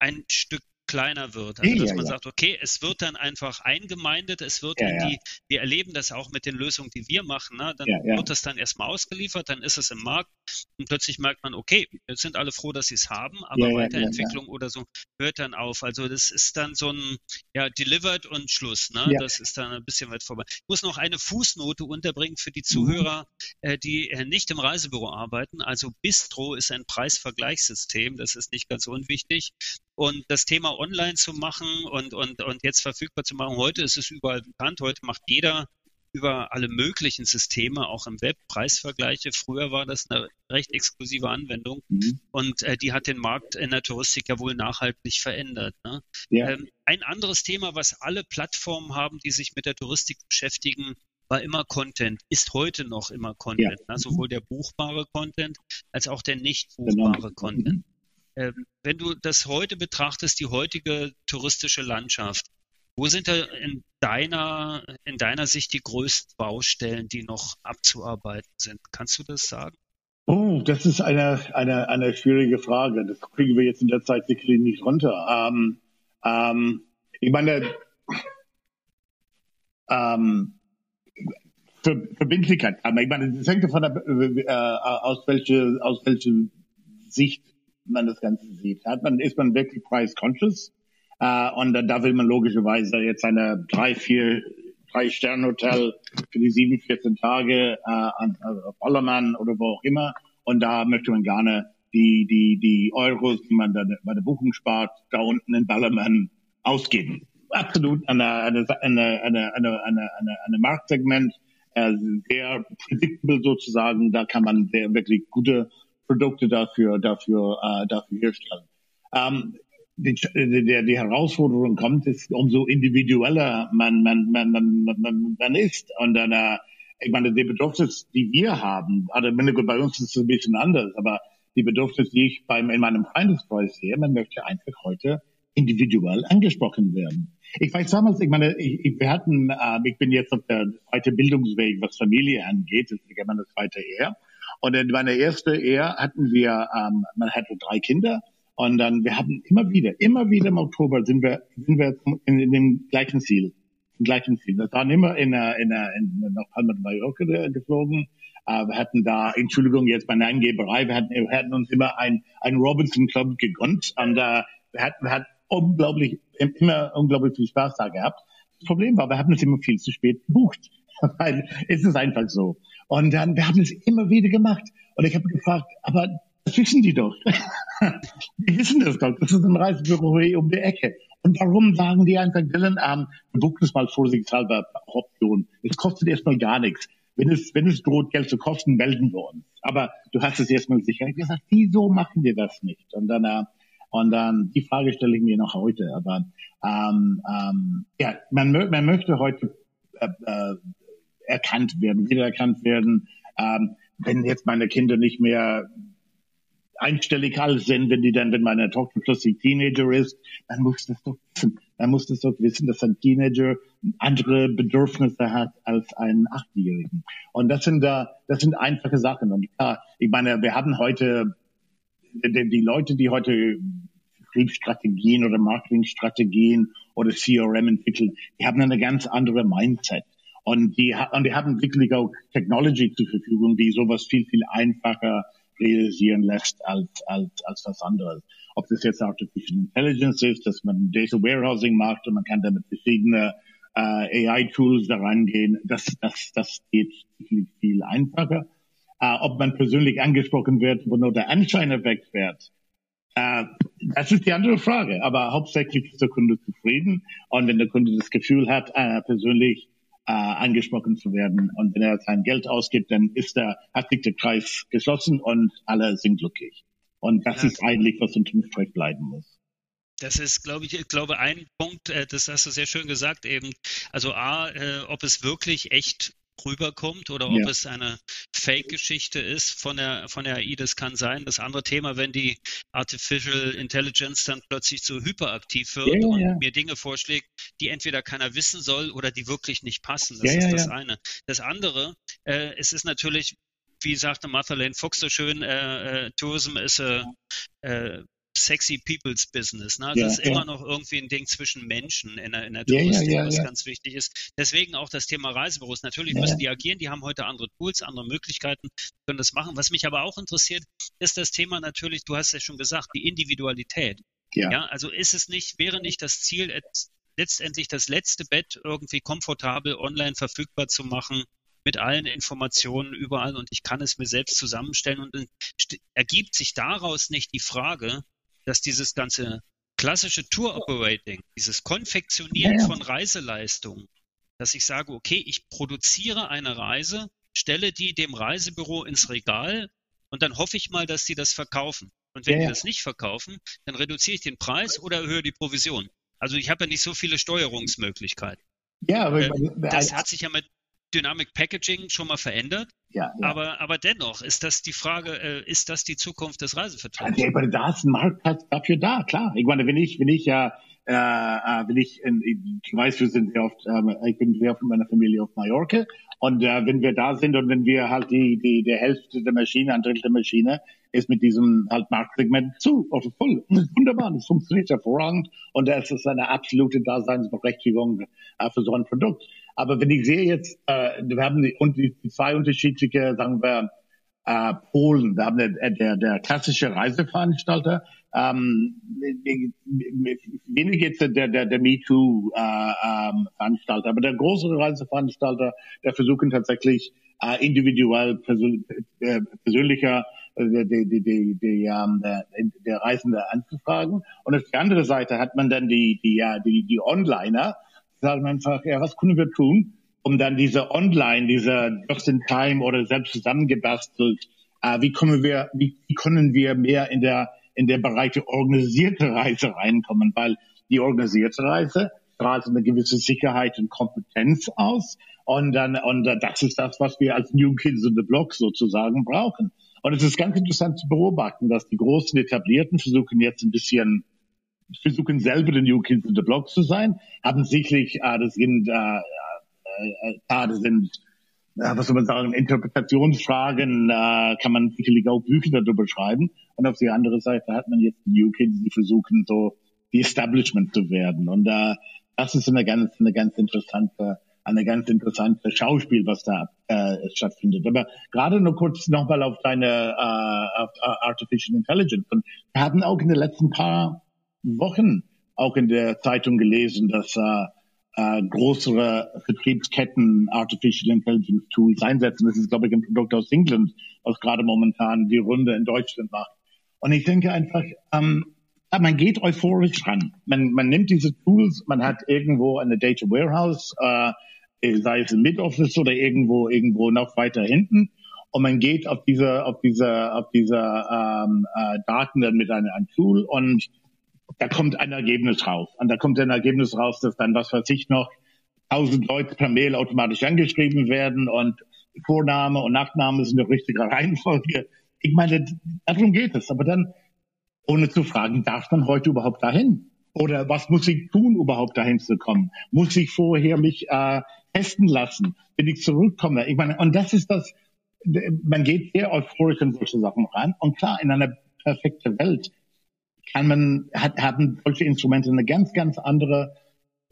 [SPEAKER 1] ein Stück kleiner wird. Also dass man sagt, okay, es wird dann einfach eingemeindet, es wird in die, wir erleben das auch mit den Lösungen, die wir machen, ne? dann wird das dann erstmal ausgeliefert, dann ist es im Markt und plötzlich merkt man, okay, jetzt sind alle froh, dass sie es haben, aber Weiterentwicklung oder so hört dann auf. Also das ist dann so ein, ja, delivered und Schluss. Ne? Das ist dann ein bisschen weit vorbei. Ich muss noch eine Fußnote unterbringen für die mhm. Zuhörer, mhm. äh, die äh, nicht im Reisebüro arbeiten. Also Bistro ist ein Preisvergleichssystem, das ist nicht ganz unwichtig. Und das Thema online zu machen und, und, und jetzt verfügbar zu machen, heute ist es überall bekannt, heute macht jeder über alle möglichen Systeme, auch im Web, Preisvergleiche. Früher war das eine recht exklusive Anwendung mhm. und äh, die hat den Markt in der Touristik ja wohl nachhaltig verändert. Ne? Ja. Ähm, ein anderes Thema, was alle Plattformen haben, die sich mit der Touristik beschäftigen, war immer Content, ist heute noch immer Content. Ja. Ne? Sowohl der buchbare Content als auch der nicht buchbare genau. Content. Ähm, wenn du das heute betrachtest, die heutige touristische Landschaft, wo sind da in deiner, in deiner Sicht die größten Baustellen, die noch abzuarbeiten sind? Kannst du das sagen?
[SPEAKER 3] Oh, das ist eine, eine, eine schwierige Frage. Das kriegen wir jetzt in der Zeit sicherlich nicht runter. Ähm, ähm, ich meine, ähm, Verbindlichkeit. Ich meine, das hängt davon ab, äh, aus welcher aus welcher Sicht man das Ganze sieht. Hat man, ist man wirklich price conscious? Äh, und da will man logischerweise jetzt eine drei, vier Drei-Sterne-Hotel für die sieben, 14 Tage äh, an also Ballermann oder wo auch immer. Und da möchte man gerne die, die, die Euros, die man da bei der Buchung spart, da unten in Ballermann ausgeben. Absolut eine, eine, eine, eine, eine, eine, eine Marktsegment, äh, sehr predictable sozusagen. Da kann man sehr wirklich gute Produkte dafür, dafür, äh, dafür herstellen. Ähm, die, die, die Herausforderung kommt, ist, umso individueller man, man, man, man, man, man ist. Und dann, äh, ich meine, die Bedürfnisse, die wir haben, also bei uns ist es ein bisschen anders, aber die Bedürfnisse, die ich beim, in meinem Freundeskreis sehe, man möchte einfach heute individuell angesprochen werden. Ich weiß damals, ich meine, ich, ich, wir hatten, äh, ich bin jetzt auf der zweiten Bildungsweg, was Familie angeht, das ist meine zweite Ehe. Und in meiner ersten Ehe hatten wir, ähm, man hatte drei Kinder und dann, wir hatten immer wieder, immer wieder im Oktober sind wir, sind wir in, in dem gleichen Ziel, im gleichen Ziel. Das waren immer in, in, in, nach Palma de Mallorca geflogen. Uh, wir hatten da, Entschuldigung, jetzt bei einer Angeberei, wir hatten, wir hatten uns immer ein, ein Robinson Club gegönnt und uh, wir hatten, wir hatten unglaublich, immer unglaublich viel Spaß da gehabt. Das Problem war, wir haben es immer viel zu spät gebucht. Weil es ist einfach so. Und dann, wir haben es immer wieder gemacht. Und ich habe gefragt, aber das wissen die doch. die wissen das doch. Das ist ein Reisebüro um die Ecke. Und warum sagen die einfach, Dylan, ähm, wir buchen es mal vorsichtshalber Option. Es kostet erstmal gar nichts. Wenn es, wenn es droht, Geld zu kosten, melden wir uns. Aber du hast es erstmal sicher gesagt, wieso machen wir das nicht? Und dann, äh, und dann, die Frage stelle ich mir noch heute. Aber ähm, ähm, ja, man, man möchte heute äh, äh, erkannt werden, wiedererkannt werden. Ähm, wenn jetzt meine Kinder nicht mehr einstellig alles sind, wenn die dann, wenn meine Tochter plötzlich Teenager ist, dann muss das doch wissen. Dann muss das doch wissen, dass ein Teenager andere Bedürfnisse hat als ein Achtjährigen. Und das sind da, das sind einfache Sachen. Und klar, ich meine, wir haben heute die, die Leute, die heute Vertriebsstrategien oder Marketingstrategien oder CRM entwickeln, die haben eine ganz andere Mindset. Und die, und die haben wirklich auch Technology zur Verfügung, die sowas viel, viel einfacher realisieren lässt als, als, als das andere. Ob das jetzt Artificial Intelligence ist, dass man Data Warehousing macht und man kann damit verschiedene äh, AI-Tools da rangehen, das, das, das geht viel, viel einfacher. Äh, ob man persönlich angesprochen wird, wo nur der Anschein erweckt wird, äh, das ist die andere Frage. Aber hauptsächlich ist der Kunde zufrieden. Und wenn der Kunde das Gefühl hat, äh, persönlich äh, angesprochen zu werden und wenn er sein Geld ausgibt, dann ist der, hat sich der Kreis geschlossen und alle sind glücklich. Und das ja. ist eigentlich, was unterm Strich bleiben muss.
[SPEAKER 1] Das ist, glaube ich, ich glaube, ein Punkt, äh, das hast du sehr schön gesagt eben. Also A, äh, ob es wirklich echt rüberkommt oder ob ja. es eine Fake-Geschichte ist von der, von der AI, das kann sein. Das andere Thema, wenn die Artificial Intelligence dann plötzlich so hyperaktiv wird ja, und ja. mir Dinge vorschlägt, die entweder keiner wissen soll oder die wirklich nicht passen. Das ist das eine. Das andere, äh, es ist natürlich, wie sagte Martha Lane Fox so schön, äh, äh, Tourism ist a, äh, sexy people's business. Ne? Also ja, das ist ja. immer noch irgendwie ein Ding zwischen Menschen in der, in der Touristik, ja, was ganz wichtig ist. Deswegen auch das Thema Reisebüros. Natürlich müssen die agieren, die haben heute andere Tools, andere Möglichkeiten, können das machen. Was mich aber auch interessiert, ist das Thema natürlich, du hast ja schon gesagt, die Individualität. Ja. also ist es nicht, wäre nicht das Ziel, letztendlich das letzte Bett irgendwie komfortabel online verfügbar zu machen, mit allen Informationen überall und ich kann es mir selbst zusammenstellen und ergibt sich daraus nicht die Frage, dass dieses ganze klassische Tour Operating, dieses Konfektionieren von Reiseleistungen, dass ich sage, okay, ich produziere eine Reise, stelle die dem Reisebüro ins Regal und dann hoffe ich mal, dass sie das verkaufen. Und wenn ja, die das nicht verkaufen, dann reduziere ich den Preis oder erhöhe die Provision. Also ich habe ja nicht so viele Steuerungsmöglichkeiten. Ja, aber äh, das hat sich ja mit Dynamic Packaging schon mal verändert. Ja, ja. Aber, aber dennoch ist das die Frage, äh, ist das die Zukunft des Reisevertrags?
[SPEAKER 3] Ja, aber da ist ein Marktplatz dafür da, klar. Ich meine, wenn ich, wenn ich ja, äh, äh, wenn ich, ich weiß, wir sind sehr oft, äh, ich bin sehr oft mit meiner Familie auf Mallorca und äh, wenn wir da sind und wenn wir halt die, die, der Hälfte der Maschine, ein Drittel der Maschine ist mit diesem halt Marktsegment zu, also voll. Wunderbar, das funktioniert hervorragend und das ist eine absolute Daseinsberechtigung äh, für so ein Produkt. Aber wenn ich sehe jetzt, äh, wir haben die, und die, zwei unterschiedliche, sagen wir, äh, Polen. Wir haben der, der, der klassische Reiseveranstalter, ähm, weniger jetzt der, der, der MeToo-Veranstalter, äh, ähm, aber der größere Reiseveranstalter, der versuchen tatsächlich äh, individuell persön äh, persönlicher äh, die, die, die, die, ähm, der, der Reisende anzufragen. Und auf der anderen Seite hat man dann die, die, ja, die, die Onliner, sagen einfach, ja, was können wir tun, um dann diese Online, diese Just-in-Time oder selbst zusammengebastelt, äh, wie können wir, wie, wie können wir mehr in der in der Bereich der organisierte Reise reinkommen, weil die organisierte Reise strahlt eine gewisse Sicherheit und Kompetenz aus. Und dann, und das ist das, was wir als New Kids in the Block sozusagen brauchen. Und es ist ganz interessant zu beobachten, dass die großen Etablierten versuchen jetzt ein bisschen, versuchen selber die New Kids in the Block zu sein, haben sicherlich, äh, das sind, äh, äh, äh, das sind was soll man sagen, Interpretationsfragen, äh, kann man sicherlich auch Bücher darüber schreiben. Und auf die andere Seite hat man jetzt die New Kids, die versuchen so die Establishment zu werden. Und äh, das ist eine ganz, eine ganz interessante, eine ganz interessante Schauspiel, was da äh, stattfindet. Aber gerade nur kurz nochmal auf deine äh, auf Artificial Intelligence. Und wir haben auch in den letzten paar Wochen auch in der Zeitung gelesen, dass äh, äh, größere Vertriebsketten Artificial Intelligence Tools einsetzen. Das ist, glaube ich, ein Produkt aus England, was gerade momentan die Runde in Deutschland macht. Und ich denke einfach, ähm, man geht euphorisch ran. Man, man nimmt diese Tools, man hat irgendwo eine Data Warehouse, äh, sei es im Mid-Office oder irgendwo, irgendwo noch weiter hinten. Und man geht auf diese, auf diese, auf diese ähm, äh, Daten dann mit einem, einem Tool und da kommt ein Ergebnis raus. Und da kommt ein Ergebnis raus, dass dann, was weiß ich noch, tausend Leute per Mail automatisch angeschrieben werden und Vorname und Nachname sind in der richtigen Reihenfolge. Ich meine, darum geht es. Aber dann, ohne zu fragen, darf man heute überhaupt dahin? Oder was muss ich tun, überhaupt dahin zu kommen? Muss ich vorher mich äh, testen lassen, wenn ich zurückkomme? Ich meine, und das ist das, man geht sehr euphorisch in solche Sachen ran. Und klar, in einer perfekten Welt kann man, hat, haben solche Instrumente eine ganz, ganz andere,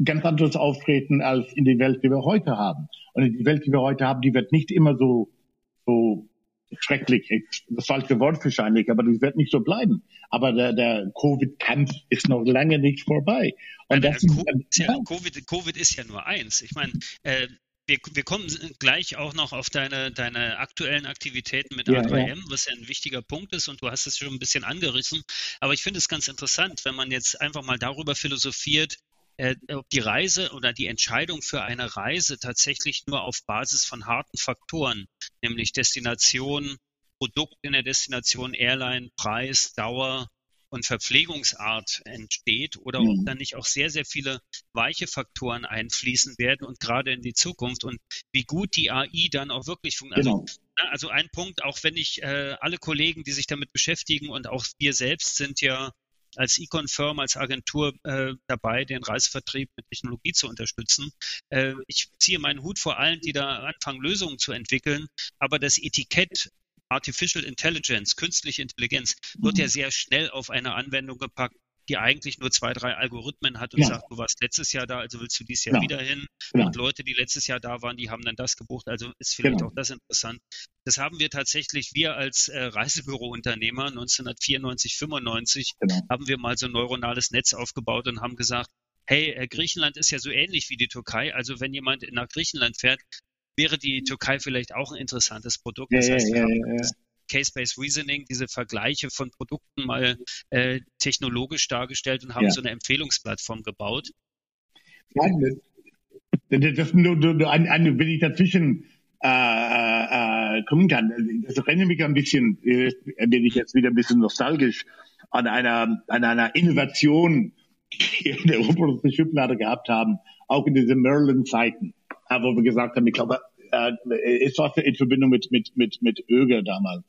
[SPEAKER 3] ganz anderes Auftreten als in die Welt, die wir heute haben. Und die Welt, die wir heute haben, die wird nicht immer so, so schrecklich, das falsche Wort wahrscheinlich, aber das wird nicht so bleiben. Aber der, der Covid-Kampf ist noch lange nicht vorbei.
[SPEAKER 1] Und das, COVID, ist ja, COVID, COVID ist ja nur eins. Ich meine, äh, wir, wir kommen gleich auch noch auf deine, deine aktuellen Aktivitäten mit A3M, ja. was ja ein wichtiger Punkt ist und du hast es schon ein bisschen angerissen. Aber ich finde es ganz interessant, wenn man jetzt einfach mal darüber philosophiert, äh, ob die Reise oder die Entscheidung für eine Reise tatsächlich nur auf Basis von harten Faktoren, nämlich Destination, Produkt in der Destination, Airline, Preis, Dauer, und Verpflegungsart entsteht oder mhm. ob dann nicht auch sehr, sehr viele weiche Faktoren einfließen werden und gerade in die Zukunft und wie gut die AI dann auch wirklich funktioniert. Also, genau. Also, also ein Punkt, auch wenn ich äh, alle Kollegen, die sich damit beschäftigen und auch wir selbst sind ja als Econ-Firm, als Agentur äh, dabei, den Reisevertrieb mit Technologie zu unterstützen. Äh, ich ziehe meinen Hut vor allen, die da anfangen, Lösungen zu entwickeln. Aber das Etikett Artificial Intelligence, künstliche Intelligenz, wird ja mhm. sehr schnell auf eine Anwendung gepackt, die eigentlich nur zwei, drei Algorithmen hat und ja. sagt, du warst letztes Jahr da, also willst du dieses Jahr ja. wieder hin. Ja. Und Leute, die letztes Jahr da waren, die haben dann das gebucht. Also ist vielleicht genau. auch das interessant. Das haben wir tatsächlich, wir als äh, Reisebürounternehmer 1994, 95, genau. haben wir mal so ein neuronales Netz aufgebaut und haben gesagt, hey, äh, Griechenland ist ja so ähnlich wie die Türkei. Also wenn jemand nach Griechenland fährt, wäre die Türkei vielleicht auch ein interessantes Produkt. Das heißt, wir haben Case-Based Reasoning, diese Vergleiche von Produkten mal äh, technologisch dargestellt und haben ja. so eine Empfehlungsplattform gebaut.
[SPEAKER 3] Ja, das, nur, nur ein, ein, wenn ich dazwischen äh, äh, kommen kann, das erinnert mich ein bisschen, äh, bin ich jetzt wieder ein bisschen nostalgisch, an einer, an einer Innovation, die wir in der obersten Schublade gehabt haben, auch in diesen Merlin-Zeiten wo wir gesagt haben, ich glaube, äh, es war in Verbindung mit, mit, mit, mit Öger damals.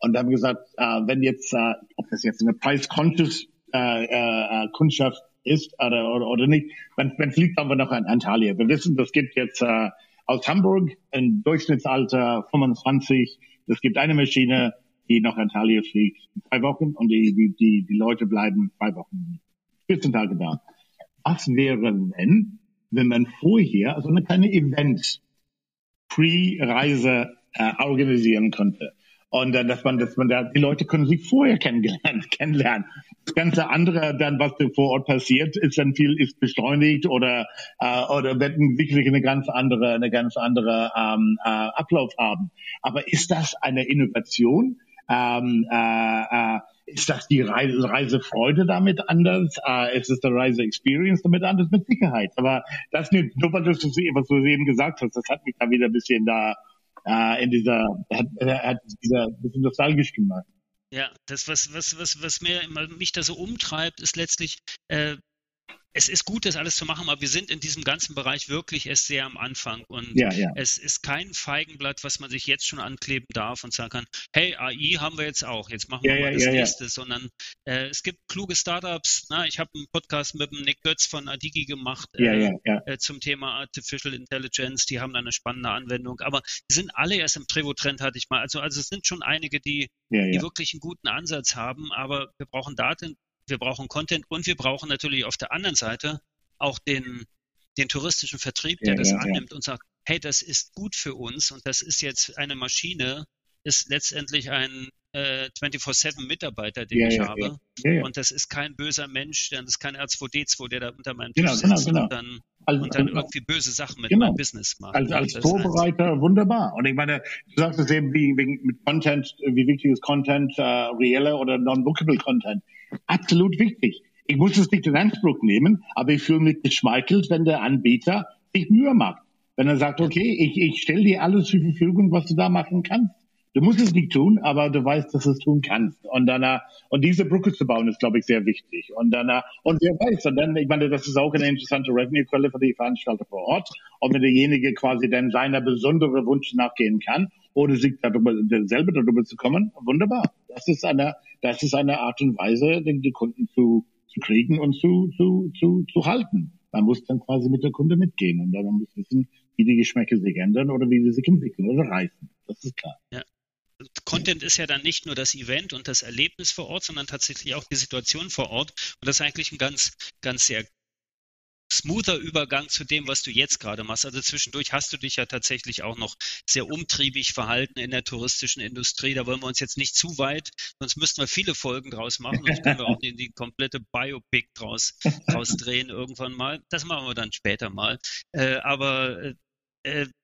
[SPEAKER 3] Und haben gesagt, äh, wenn jetzt, äh, ob das jetzt eine Price-Conscious äh, äh, Kundschaft ist oder, oder, oder nicht, wenn, wenn fliegt haben wir noch an Antalya. Wir wissen, das gibt jetzt äh, aus Hamburg ein Durchschnittsalter 25. Es gibt eine Maschine, die nach Antalya fliegt, zwei Wochen und die, die, die, die Leute bleiben zwei Wochen, 14 Tage da. Was wäre, wenn wenn man vorher also eine kleine Event Pre-Reise äh, organisieren könnte. Und dann, dass man, dass man da, die Leute können sich vorher kennenlernen, kennenlernen. Das ganze andere, dann, was vor Ort passiert, ist dann viel, ist beschleunigt oder, äh, oder wird sicherlich eine ganz andere, eine ganz andere, ähm, äh, Ablauf haben. Aber ist das eine Innovation? Ähm, äh, äh, ist das die Reise, Reisefreude damit anders? Äh, ist es die Reise-Experience damit anders? Mit Sicherheit. Aber das nur, was du, was du eben gesagt hast, das hat mich da wieder ein bisschen da äh, in dieser, hat, hat dieser ein bisschen nostalgisch gemacht.
[SPEAKER 1] Ja, das, was, was, was, was mir, mich da so umtreibt, ist letztlich, äh, es ist gut, das alles zu machen, aber wir sind in diesem ganzen Bereich wirklich erst sehr am Anfang und ja, ja. es ist kein Feigenblatt, was man sich jetzt schon ankleben darf und sagen kann, hey, AI haben wir jetzt auch, jetzt machen wir ja, mal das nächste, sondern äh, es gibt kluge Startups. Na, ich habe einen Podcast mit dem Nick Götz von Adigi gemacht äh, äh, zum Thema Artificial Intelligence, die haben da eine spannende Anwendung, aber die sind alle erst im Trevo-Trend, hatte ich mal. Also, also es sind schon einige, die, die wirklich einen guten Ansatz haben, aber wir brauchen Daten, wir brauchen Content und wir brauchen natürlich auf der anderen Seite auch den, den touristischen Vertrieb, der ja, das ja, annimmt ja. und sagt, hey, das ist gut für uns und das ist jetzt eine Maschine, ist letztendlich ein äh, 24-7-Mitarbeiter, den ich habe. Und das ist kein böser Mensch, das ist kein R2D2, der da unter meinem
[SPEAKER 3] genau,
[SPEAKER 1] Tisch
[SPEAKER 3] genau,
[SPEAKER 1] sitzt
[SPEAKER 3] genau,
[SPEAKER 1] und dann, also, und dann also, irgendwie böse Sachen mit
[SPEAKER 3] genau.
[SPEAKER 1] meinem Business macht.
[SPEAKER 3] Als, als Vorbereiter heißt, wunderbar. Und ich meine, du sagst es eben, wie, wie mit Content, wie wichtig ist Content, äh, reelle oder non-bookable Content absolut wichtig. Ich muss es nicht in Anspruch nehmen, aber ich fühle mich geschmeichelt, wenn der Anbieter sich Mühe macht. Wenn er sagt, okay, ich, ich stelle dir alles zur Verfügung, was du da machen kannst. Du musst es nicht tun, aber du weißt, dass du es tun kannst. Und dann, und diese Brücke zu bauen, ist, glaube ich, sehr wichtig. Und dann, und wer weiß, und dann, ich meine, das ist auch eine interessante Revenue-Quelle für die Veranstalter vor Ort. Und wenn derjenige quasi dann seiner besonderen Wunsch nachgehen kann, ohne sich darüber, selber darüber zu kommen, wunderbar. Das ist eine, das ist eine Art und Weise, die Kunden zu, zu kriegen und zu, zu, zu, zu halten. Man muss dann quasi mit der Kunde mitgehen und dann muss wissen, wie die Geschmäcke sich ändern oder wie sie sich entwickeln oder reifen. Das ist klar.
[SPEAKER 1] Ja. Content ist ja dann nicht nur das Event und das Erlebnis vor Ort, sondern tatsächlich auch die Situation vor Ort. Und das ist eigentlich ein ganz, ganz sehr smoother Übergang zu dem, was du jetzt gerade machst. Also zwischendurch hast du dich ja tatsächlich auch noch sehr umtriebig verhalten in der touristischen Industrie. Da wollen wir uns jetzt nicht zu weit, sonst müssten wir viele Folgen draus machen. Sonst können wir auch die, die komplette Biopic draus, draus drehen irgendwann mal. Das machen wir dann später mal. Äh, aber äh,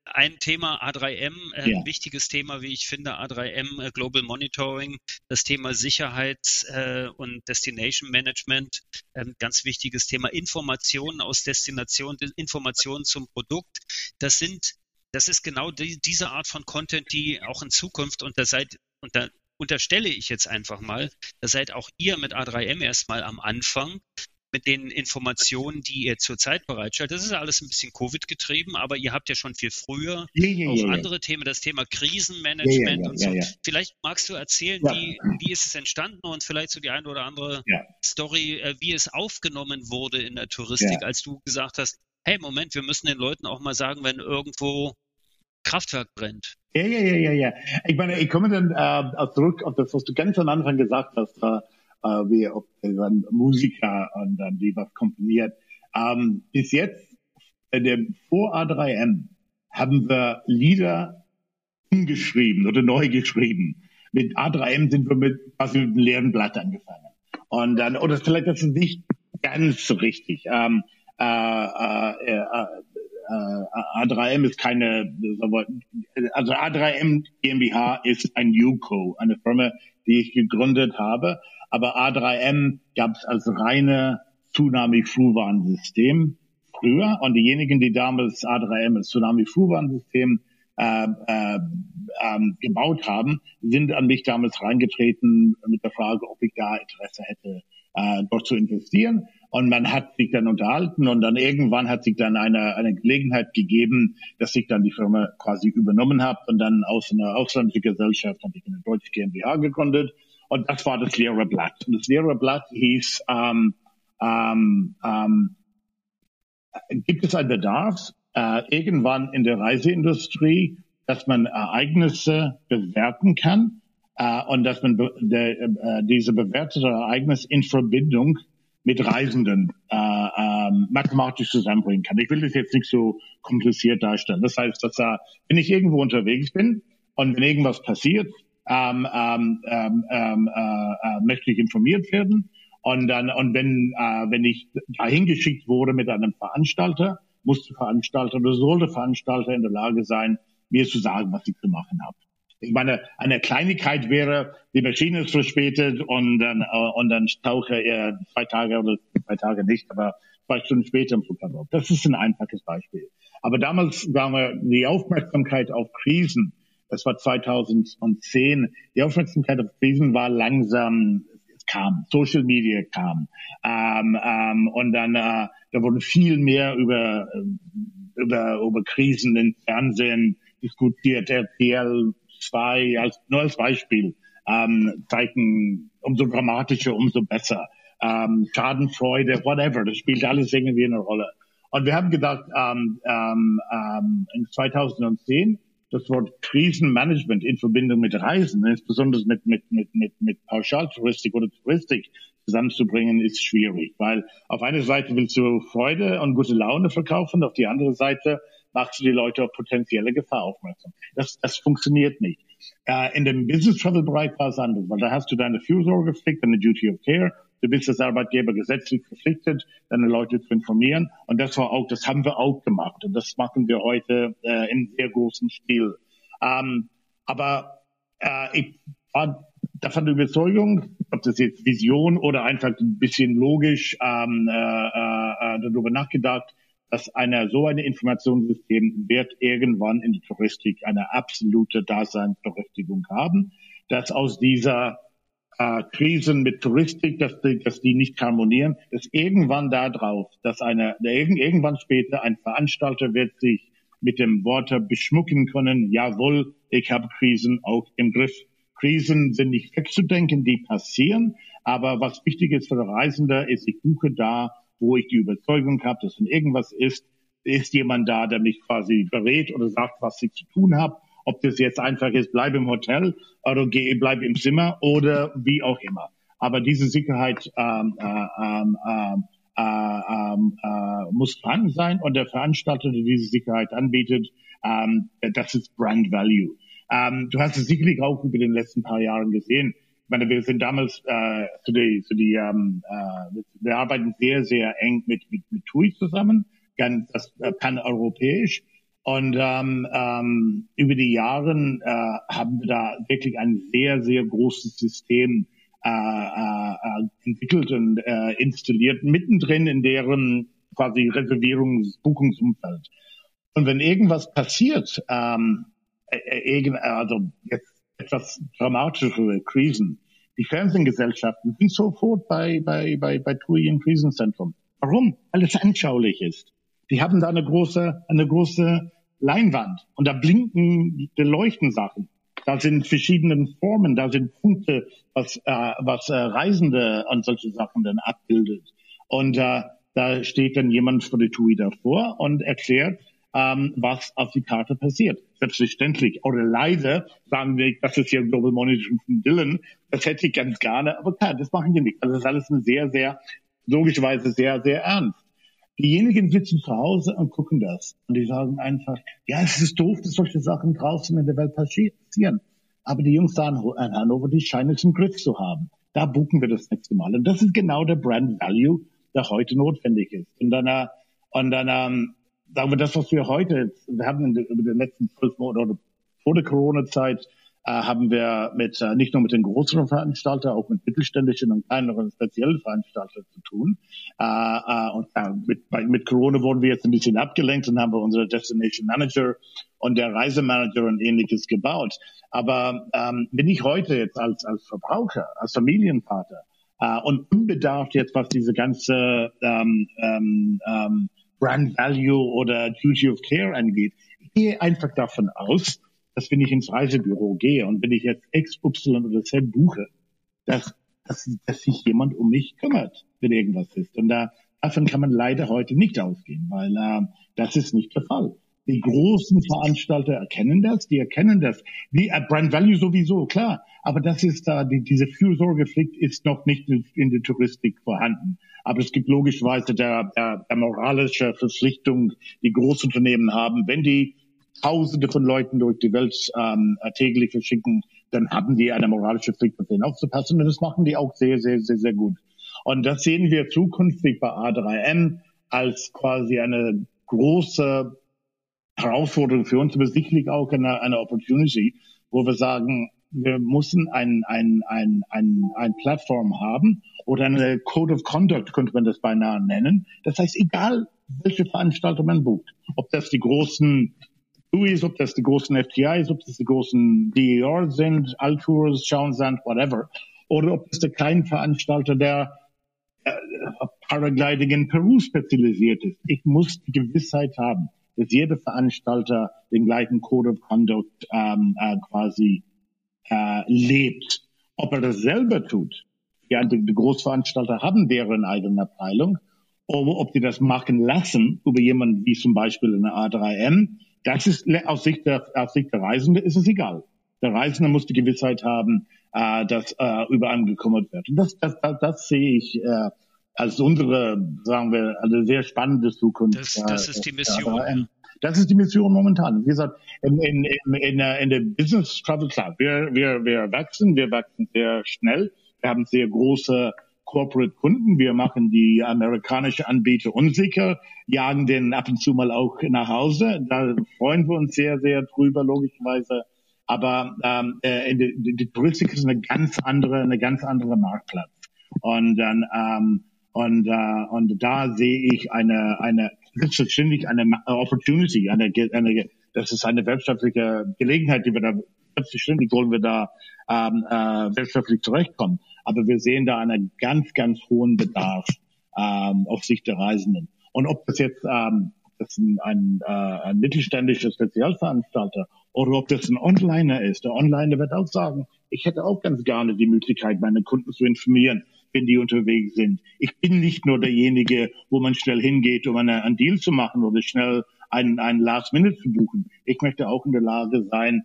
[SPEAKER 1] ein Thema A3M, äh, ja. wichtiges Thema, wie ich finde, A3M äh, Global Monitoring, das Thema Sicherheit äh, und Destination Management, ähm, ganz wichtiges Thema Informationen aus Destination, Informationen zum Produkt. Das sind, das ist genau die, diese Art von Content, die auch in Zukunft unter seid, unter unterstelle ich jetzt einfach mal, da seid auch ihr mit A3M erstmal am Anfang mit den Informationen, die ihr zurzeit bereitstellt. Das ist ja alles ein bisschen Covid getrieben, aber ihr habt ja schon viel früher ja, ja, auch ja, andere Themen, das Thema Krisenmanagement und so. Vielleicht magst du erzählen, wie, wie ist es entstanden und vielleicht so die eine oder andere Story, äh, wie es aufgenommen wurde in der Touristik, als du gesagt hast, hey, Moment, wir müssen den Leuten auch mal sagen, wenn irgendwo Kraftwerk brennt.
[SPEAKER 3] Ja, ja, ja, ja, ja. Ich meine, ich komme dann äh, zurück auf das, was du ganz am Anfang gesagt hast. Äh, äh, wie ob dann Musiker und dann die was komponiert. Ähm, bis jetzt, in dem vor A3M, haben wir Lieder umgeschrieben oder neu geschrieben. Mit A3M sind wir mit quasi mit einem leeren Blatt angefangen. Und dann, oder vielleicht das ist nicht ganz so richtig. Ähm, äh, äh, äh, äh A3M ist keine, also A3M GmbH ist ein UCO, eine Firma, die ich gegründet habe. Aber A3M gab es als reine Tsunami-Frühwarnsystem früher. Und diejenigen, die damals A3M als Tsunami-Frühwarnsystem äh, äh, ähm, gebaut haben, sind an mich damals reingetreten mit der Frage, ob ich da Interesse hätte, äh, dort zu investieren. Und man hat sich dann unterhalten und dann irgendwann hat sich dann eine, eine Gelegenheit gegeben, dass ich dann die Firma quasi übernommen habe und dann aus einer ausländischen Gesellschaft habe ich eine deutsche GmbH gegründet und das war das leere Blatt. Und das leere Blatt hieß, ähm, ähm, ähm, gibt es einen Bedarf äh, irgendwann in der Reiseindustrie, dass man Ereignisse bewerten kann äh, und dass man be de, äh, diese bewertete Ereignis in Verbindung mit Reisenden äh, ähm, mathematisch zusammenbringen kann. Ich will das jetzt nicht so kompliziert darstellen. Das heißt, dass da, wenn ich irgendwo unterwegs bin und wenn irgendwas passiert, ähm, ähm, ähm, ähm äh, äh, möchte ich informiert werden. Und dann, und wenn, äh, wenn ich dahin geschickt wurde mit einem Veranstalter, musste Veranstalter oder sollte Veranstalter in der Lage sein, mir zu sagen, was ich zu machen habe. Ich meine, eine Kleinigkeit wäre, die Maschine ist verspätet und dann, äh, und dann tauche er zwei Tage oder zwei Tage nicht, aber zwei Stunden später im Flughafen. Das ist ein einfaches Beispiel. Aber damals war die Aufmerksamkeit auf Krisen, das war 2010, die Aufmerksamkeit auf Krisen war langsam, es kam, Social Media kam. Ähm, ähm, und dann, äh, da wurde viel mehr über, äh, über, über Krisen im Fernsehen diskutiert, RTL, zwei, als, nur als Beispiel, ähm, zeigen, umso dramatischer, umso besser. Ähm, Schadenfreude, whatever, das spielt alles irgendwie eine Rolle. Und wir haben gedacht, ähm, ähm, ähm, in 2010, das Wort Krisenmanagement in Verbindung mit Reisen, insbesondere mit, mit, mit, mit, mit Pauschaltouristik oder Touristik zusammenzubringen, ist schwierig, weil auf einer Seite willst du Freude und gute Laune verkaufen, auf die andere Seite machst du die Leute auf potenzielle Gefahr aufmerksam. Das, das funktioniert nicht. Äh, in dem Business Travel Bereich war es anders, weil da hast du deine Fürsorgepflicht, deine Duty of Care. Du bist als Arbeitgeber gesetzlich verpflichtet, deine Leute zu informieren. Und das war auch, das haben wir auch gemacht. Und das machen wir heute äh, in sehr großem Stil. Ähm, aber äh, ich war davon der Überzeugung, ob das jetzt Vision oder einfach ein bisschen logisch ähm, äh, äh, darüber nachgedacht, dass eine, so ein Informationssystem wird irgendwann in der Touristik eine absolute Daseinsberechtigung haben, dass aus dieser äh, Krisen mit Touristik, dass die, dass die nicht harmonieren, dass irgendwann da drauf, dass eine, irgendwann später ein Veranstalter wird sich mit dem Wort beschmucken können, jawohl, ich habe Krisen auch im Griff. Krisen sind nicht wegzudenken, die passieren, aber was wichtig ist für Reisende, ist, ich buche da wo ich die Überzeugung habe, dass wenn irgendwas ist, ist jemand da, der mich quasi berät oder sagt, was ich zu tun habe. Ob das jetzt einfach ist, bleib im Hotel oder geh, bleib im Zimmer oder wie auch immer. Aber diese Sicherheit ähm, äh, ähm, ähm, äh, ähm, äh, muss vorhanden sein und der Veranstalter, der diese Sicherheit anbietet, ähm, das ist Brand Value. Ähm, du hast es sicherlich auch über den letzten paar Jahren gesehen ich meine, wir sind damals äh, zu die, zu die ähm, äh, wir arbeiten sehr, sehr eng mit, mit, mit TUI zusammen, ganz äh, paneuropäisch. Und ähm, ähm, über die Jahre äh, haben wir da wirklich ein sehr, sehr großes System äh, äh, entwickelt und äh, installiert, mittendrin in deren quasi Reservierungs-, Buchungsumfeld. Und wenn irgendwas passiert, ähm, äh, äh also jetzt etwas dramatischere Krisen. Die Fernsehgesellschaften sind sofort bei, bei, bei, bei TUI im Krisenzentrum. Warum? Weil es anschaulich ist. Die haben da eine große, eine große Leinwand und da blinken die leuchten Sachen. Da sind verschiedene Formen, da sind Punkte, was, äh, was äh, Reisende und solche Sachen dann abbildet. Und äh, da steht dann jemand vor der TUI davor und erklärt, ähm, was auf die Karte passiert. Selbstverständlich. Oder leider sagen wir, das ist ja Global Monitoring von Dylan. Das hätte ich ganz gerne, aber klar, das machen wir nicht. Also das ist alles sehr, sehr, logischerweise sehr, sehr ernst. Diejenigen sitzen zu Hause und gucken das. Und die sagen einfach, ja, es ist doof, dass solche Sachen draußen in der Welt passieren. Aber die Jungs da in Hannover, die scheinen es im Griff zu haben. Da buchen wir das nächste Mal. Und das ist genau der Brand Value, der heute notwendig ist. Und dann, äh, und dann ähm, sagen wir, das, was wir heute, wir haben über den letzten zwölf Monaten oder vor der Corona-Zeit, haben wir mit äh, nicht nur mit den größeren Veranstaltern, auch mit mittelständischen und kleineren speziellen Veranstaltern zu tun. Äh, äh, und äh, mit, mit Corona wurden wir jetzt ein bisschen abgelenkt und haben wir unsere Destination Manager und der Reisemanager und ähnliches gebaut. Aber ähm, bin ich heute jetzt als, als Verbraucher, als Familienvater äh, und unbedarft jetzt, was diese ganze ähm, ähm, ähm, Brand Value oder Duty of Care angeht. Ich gehe einfach davon aus, dass wenn ich ins Reisebüro gehe und wenn ich jetzt X, Y oder Z buche, dass, dass, dass sich jemand um mich kümmert, wenn irgendwas ist. Und da, davon kann man leider heute nicht ausgehen, weil äh, das ist nicht der Fall. Die großen Veranstalter erkennen das, die erkennen das. Wie äh, Brand Value sowieso, klar. Aber das ist da, die, diese Fürsorgepflicht ist noch nicht in der Touristik vorhanden. Aber es gibt logischerweise der, der, der moralische Verpflichtung, die Großunternehmen haben, wenn die Tausende von Leuten durch die Welt ähm, täglich verschicken, dann haben die eine moralische Pflicht, auf den aufzupassen. Und das machen die auch sehr, sehr, sehr, sehr gut. Und das sehen wir zukünftig bei A3M als quasi eine große Herausforderung für uns, aber sicherlich auch eine, eine Opportunity, wo wir sagen, wir müssen ein, ein, ein, ein, ein Plattform haben oder eine Code of Conduct könnte man das beinahe nennen. Das heißt, egal welche Veranstaltung man bucht, ob das die großen TUIs, ob das die großen FTIs, ob das die großen DER sind, Altours, Schauensand, whatever, oder ob das der kleine Veranstalter, der äh, Paragliding in Peru spezialisiert ist. Ich muss die Gewissheit haben, dass jeder Veranstalter den gleichen Code of Conduct ähm, äh, quasi äh, lebt. Ob er das selber tut, ja, die, die Großveranstalter haben deren eigene Abteilung, oder ob die das machen lassen über jemanden wie zum Beispiel eine A3M, das ist aus Sicht der, aus Sicht der Reisende ist es egal. Der Reisende muss die Gewissheit haben, äh, dass äh, über einen gekümmert wird. Und das, das, das, das sehe ich äh, als unsere, sagen wir, eine sehr spannende Zukunft.
[SPEAKER 1] Das, das ist die Mission.
[SPEAKER 3] Äh, das ist die Mission momentan. Wie gesagt, in, in, in, in, in der Business Travel Club, wir, wir, wir wachsen, wir wachsen sehr schnell. Wir haben sehr große Corporate Kunden. Wir machen die amerikanische Anbieter unsicher, jagen den ab und zu mal auch nach Hause. Da freuen wir uns sehr, sehr drüber, logischerweise. Aber ähm, äh, die, die Touristik ist eine ganz andere, eine ganz andere Marktplatz. Und dann ähm, und äh, und da sehe ich eine eine selbstverständlich eine Opportunity, eine, eine das ist eine wirtschaftliche Gelegenheit, die wir da selbstverständlich wollen wir da ähm, äh, wirtschaftlich zurechtkommen. Aber wir sehen da einen ganz, ganz hohen Bedarf ähm, auf Sicht der Reisenden. Und ob das jetzt ähm, das ein, ein, äh, ein mittelständischer Spezialveranstalter oder ob das ein Onliner ist. Der Onliner wird auch sagen, ich hätte auch ganz gerne die Möglichkeit, meine Kunden zu informieren, wenn die unterwegs sind. Ich bin nicht nur derjenige, wo man schnell hingeht, um eine, einen Deal zu machen oder schnell einen, einen Last Minute zu buchen. Ich möchte auch in der Lage sein,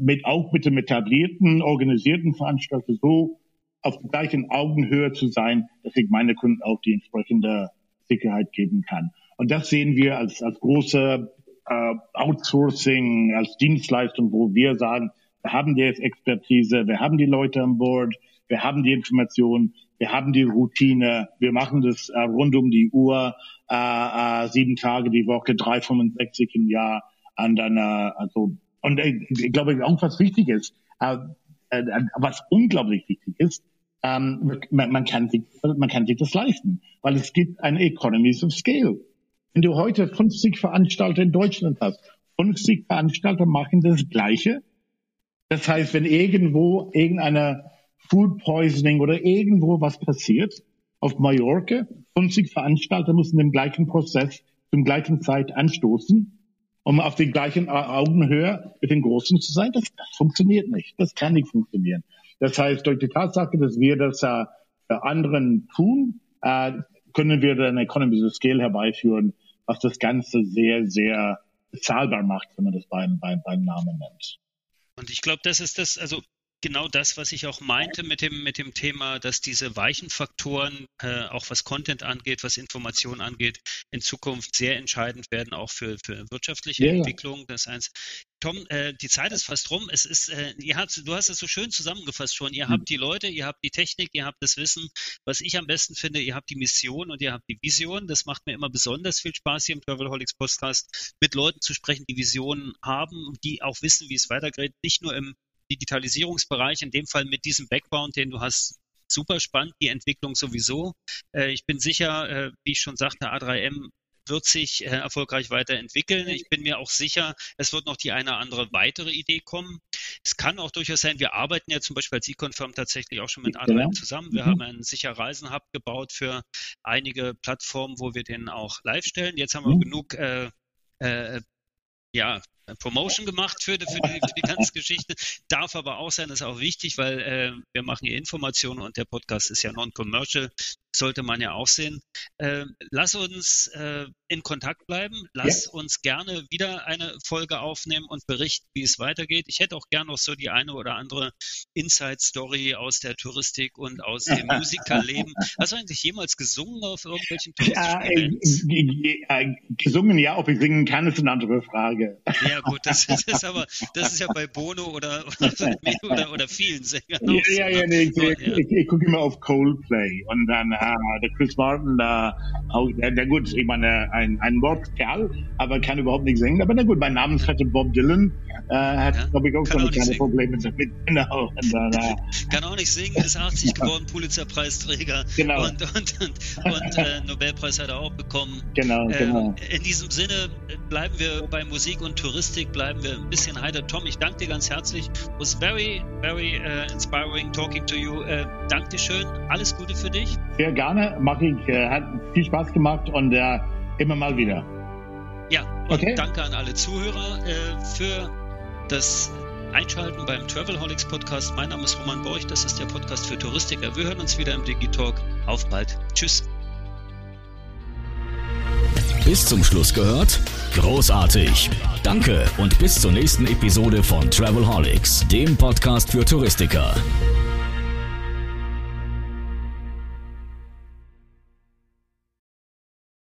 [SPEAKER 3] mit, auch mit dem etablierten, organisierten Veranstalter so auf der gleichen Augenhöhe zu sein, dass ich meine Kunden auch die entsprechende Sicherheit geben kann. Und das sehen wir als, als große äh, Outsourcing, als Dienstleistung, wo wir sagen, wir haben die Expertise, wir haben die Leute an Bord, wir haben die Informationen, wir haben die Routine, wir machen das äh, rund um die Uhr, äh, äh, sieben Tage die Woche, 365 im Jahr. Dann, äh, also, und äh, ich glaube, auch was wichtig ist, äh, äh, was unglaublich wichtig ist, ähm, man, man, kann sich, man kann sich das leisten, weil es gibt eine Economies of Scale. Wenn du heute 50 Veranstalter in Deutschland hast, 50 Veranstalter machen das Gleiche. Das heißt, wenn irgendwo irgendeine Food Poisoning oder irgendwo was passiert, auf Mallorca, 50 Veranstalter müssen den gleichen Prozess zum gleichen Zeit anstoßen, um auf den gleichen Augenhöhe mit den Großen zu sein. Das, das funktioniert nicht. Das kann nicht funktionieren. Das heißt, durch die Tatsache, dass wir das äh, für anderen tun, äh, können wir dann Economies of Scale herbeiführen, was das Ganze sehr, sehr bezahlbar macht, wenn man das beim, beim, beim Namen nennt.
[SPEAKER 1] Und ich glaube, das ist das, also genau das, was ich auch meinte mit dem, mit dem Thema, dass diese weichen Faktoren, äh, auch was Content angeht, was Information angeht, in Zukunft sehr entscheidend werden, auch für, für wirtschaftliche ja, Entwicklung. Das heißt, Tom, äh, die Zeit ist fast rum. Es ist, äh, ihr habt, du hast es so schön zusammengefasst schon. Ihr mhm. habt die Leute, ihr habt die Technik, ihr habt das Wissen. Was ich am besten finde, ihr habt die Mission und ihr habt die Vision. Das macht mir immer besonders viel Spaß hier im Travelholics Podcast mit Leuten zu sprechen, die Visionen haben und die auch wissen, wie es weitergeht. Nicht nur im Digitalisierungsbereich, in dem Fall mit diesem Background, den du hast, super spannend, die Entwicklung sowieso. Äh, ich bin sicher, äh, wie ich schon sagte, A3M wird sich äh, erfolgreich weiterentwickeln. Ich bin mir auch sicher, es wird noch die eine oder andere weitere Idee kommen. Es kann auch durchaus sein, wir arbeiten ja zum Beispiel als Econ-Firm tatsächlich auch schon mit A3M zusammen. Wir mhm. haben einen sicher Reisen-Hub gebaut für einige Plattformen, wo wir den auch live stellen. Jetzt haben wir mhm. genug äh, äh, ja, Promotion gemacht für, für, die, für die ganze Geschichte. Darf aber auch sein, ist auch wichtig, weil äh, wir machen hier Informationen und der Podcast ist ja non-commercial. Sollte man ja auch sehen. Äh, lass uns äh, in Kontakt bleiben. Lass ja. uns gerne wieder eine Folge aufnehmen und berichten, wie es weitergeht. Ich hätte auch gerne noch so die eine oder andere Inside-Story aus der Touristik und aus dem Musikerleben. Hast du eigentlich jemals gesungen auf irgendwelchen touristischen
[SPEAKER 3] ja, äh, Gesungen ja, ob ich singen kann, ist eine andere Frage.
[SPEAKER 1] Ja gut, das, das ist aber, das ist ja bei Bono oder, oder, oder, oder vielen Sängern. Ja,
[SPEAKER 3] ja, ja, nee, ich, ich, ich, ich gucke immer auf Coldplay und dann äh, der Chris Martin da der, der gut, ich meine, ein, ein Wortkerl, aber kann überhaupt nicht singen. Aber na gut, mein Namensvetter Bob Dylan äh, hat, ja, glaube ich, auch schon keine Probleme damit.
[SPEAKER 1] Genau. Und, äh, kann auch nicht singen, ist 80 geworden, Pulitzerpreisträger. Genau. Und, und, und, und äh, Nobelpreis hat er auch bekommen.
[SPEAKER 3] Genau, äh, genau.
[SPEAKER 1] In diesem Sinne bleiben wir bei Musik und Touristik, bleiben wir ein bisschen heiter. Tom, ich danke dir ganz herzlich. It was very, very uh, inspiring talking to you. Uh, danke dir schön. Alles Gute für dich.
[SPEAKER 3] Sehr gerne. Mach ich. Äh, hat viel Spaß gemacht und äh, immer mal wieder.
[SPEAKER 1] Ja, und okay. danke an alle Zuhörer äh, für das Einschalten beim Travelholics Podcast. Mein Name ist Roman Borch, das ist der Podcast für Touristiker. Wir hören uns wieder im Digitalk. Auf bald. Tschüss.
[SPEAKER 2] Bis zum Schluss gehört? Großartig. Danke und bis zur nächsten Episode von Travelholics, dem Podcast für Touristiker.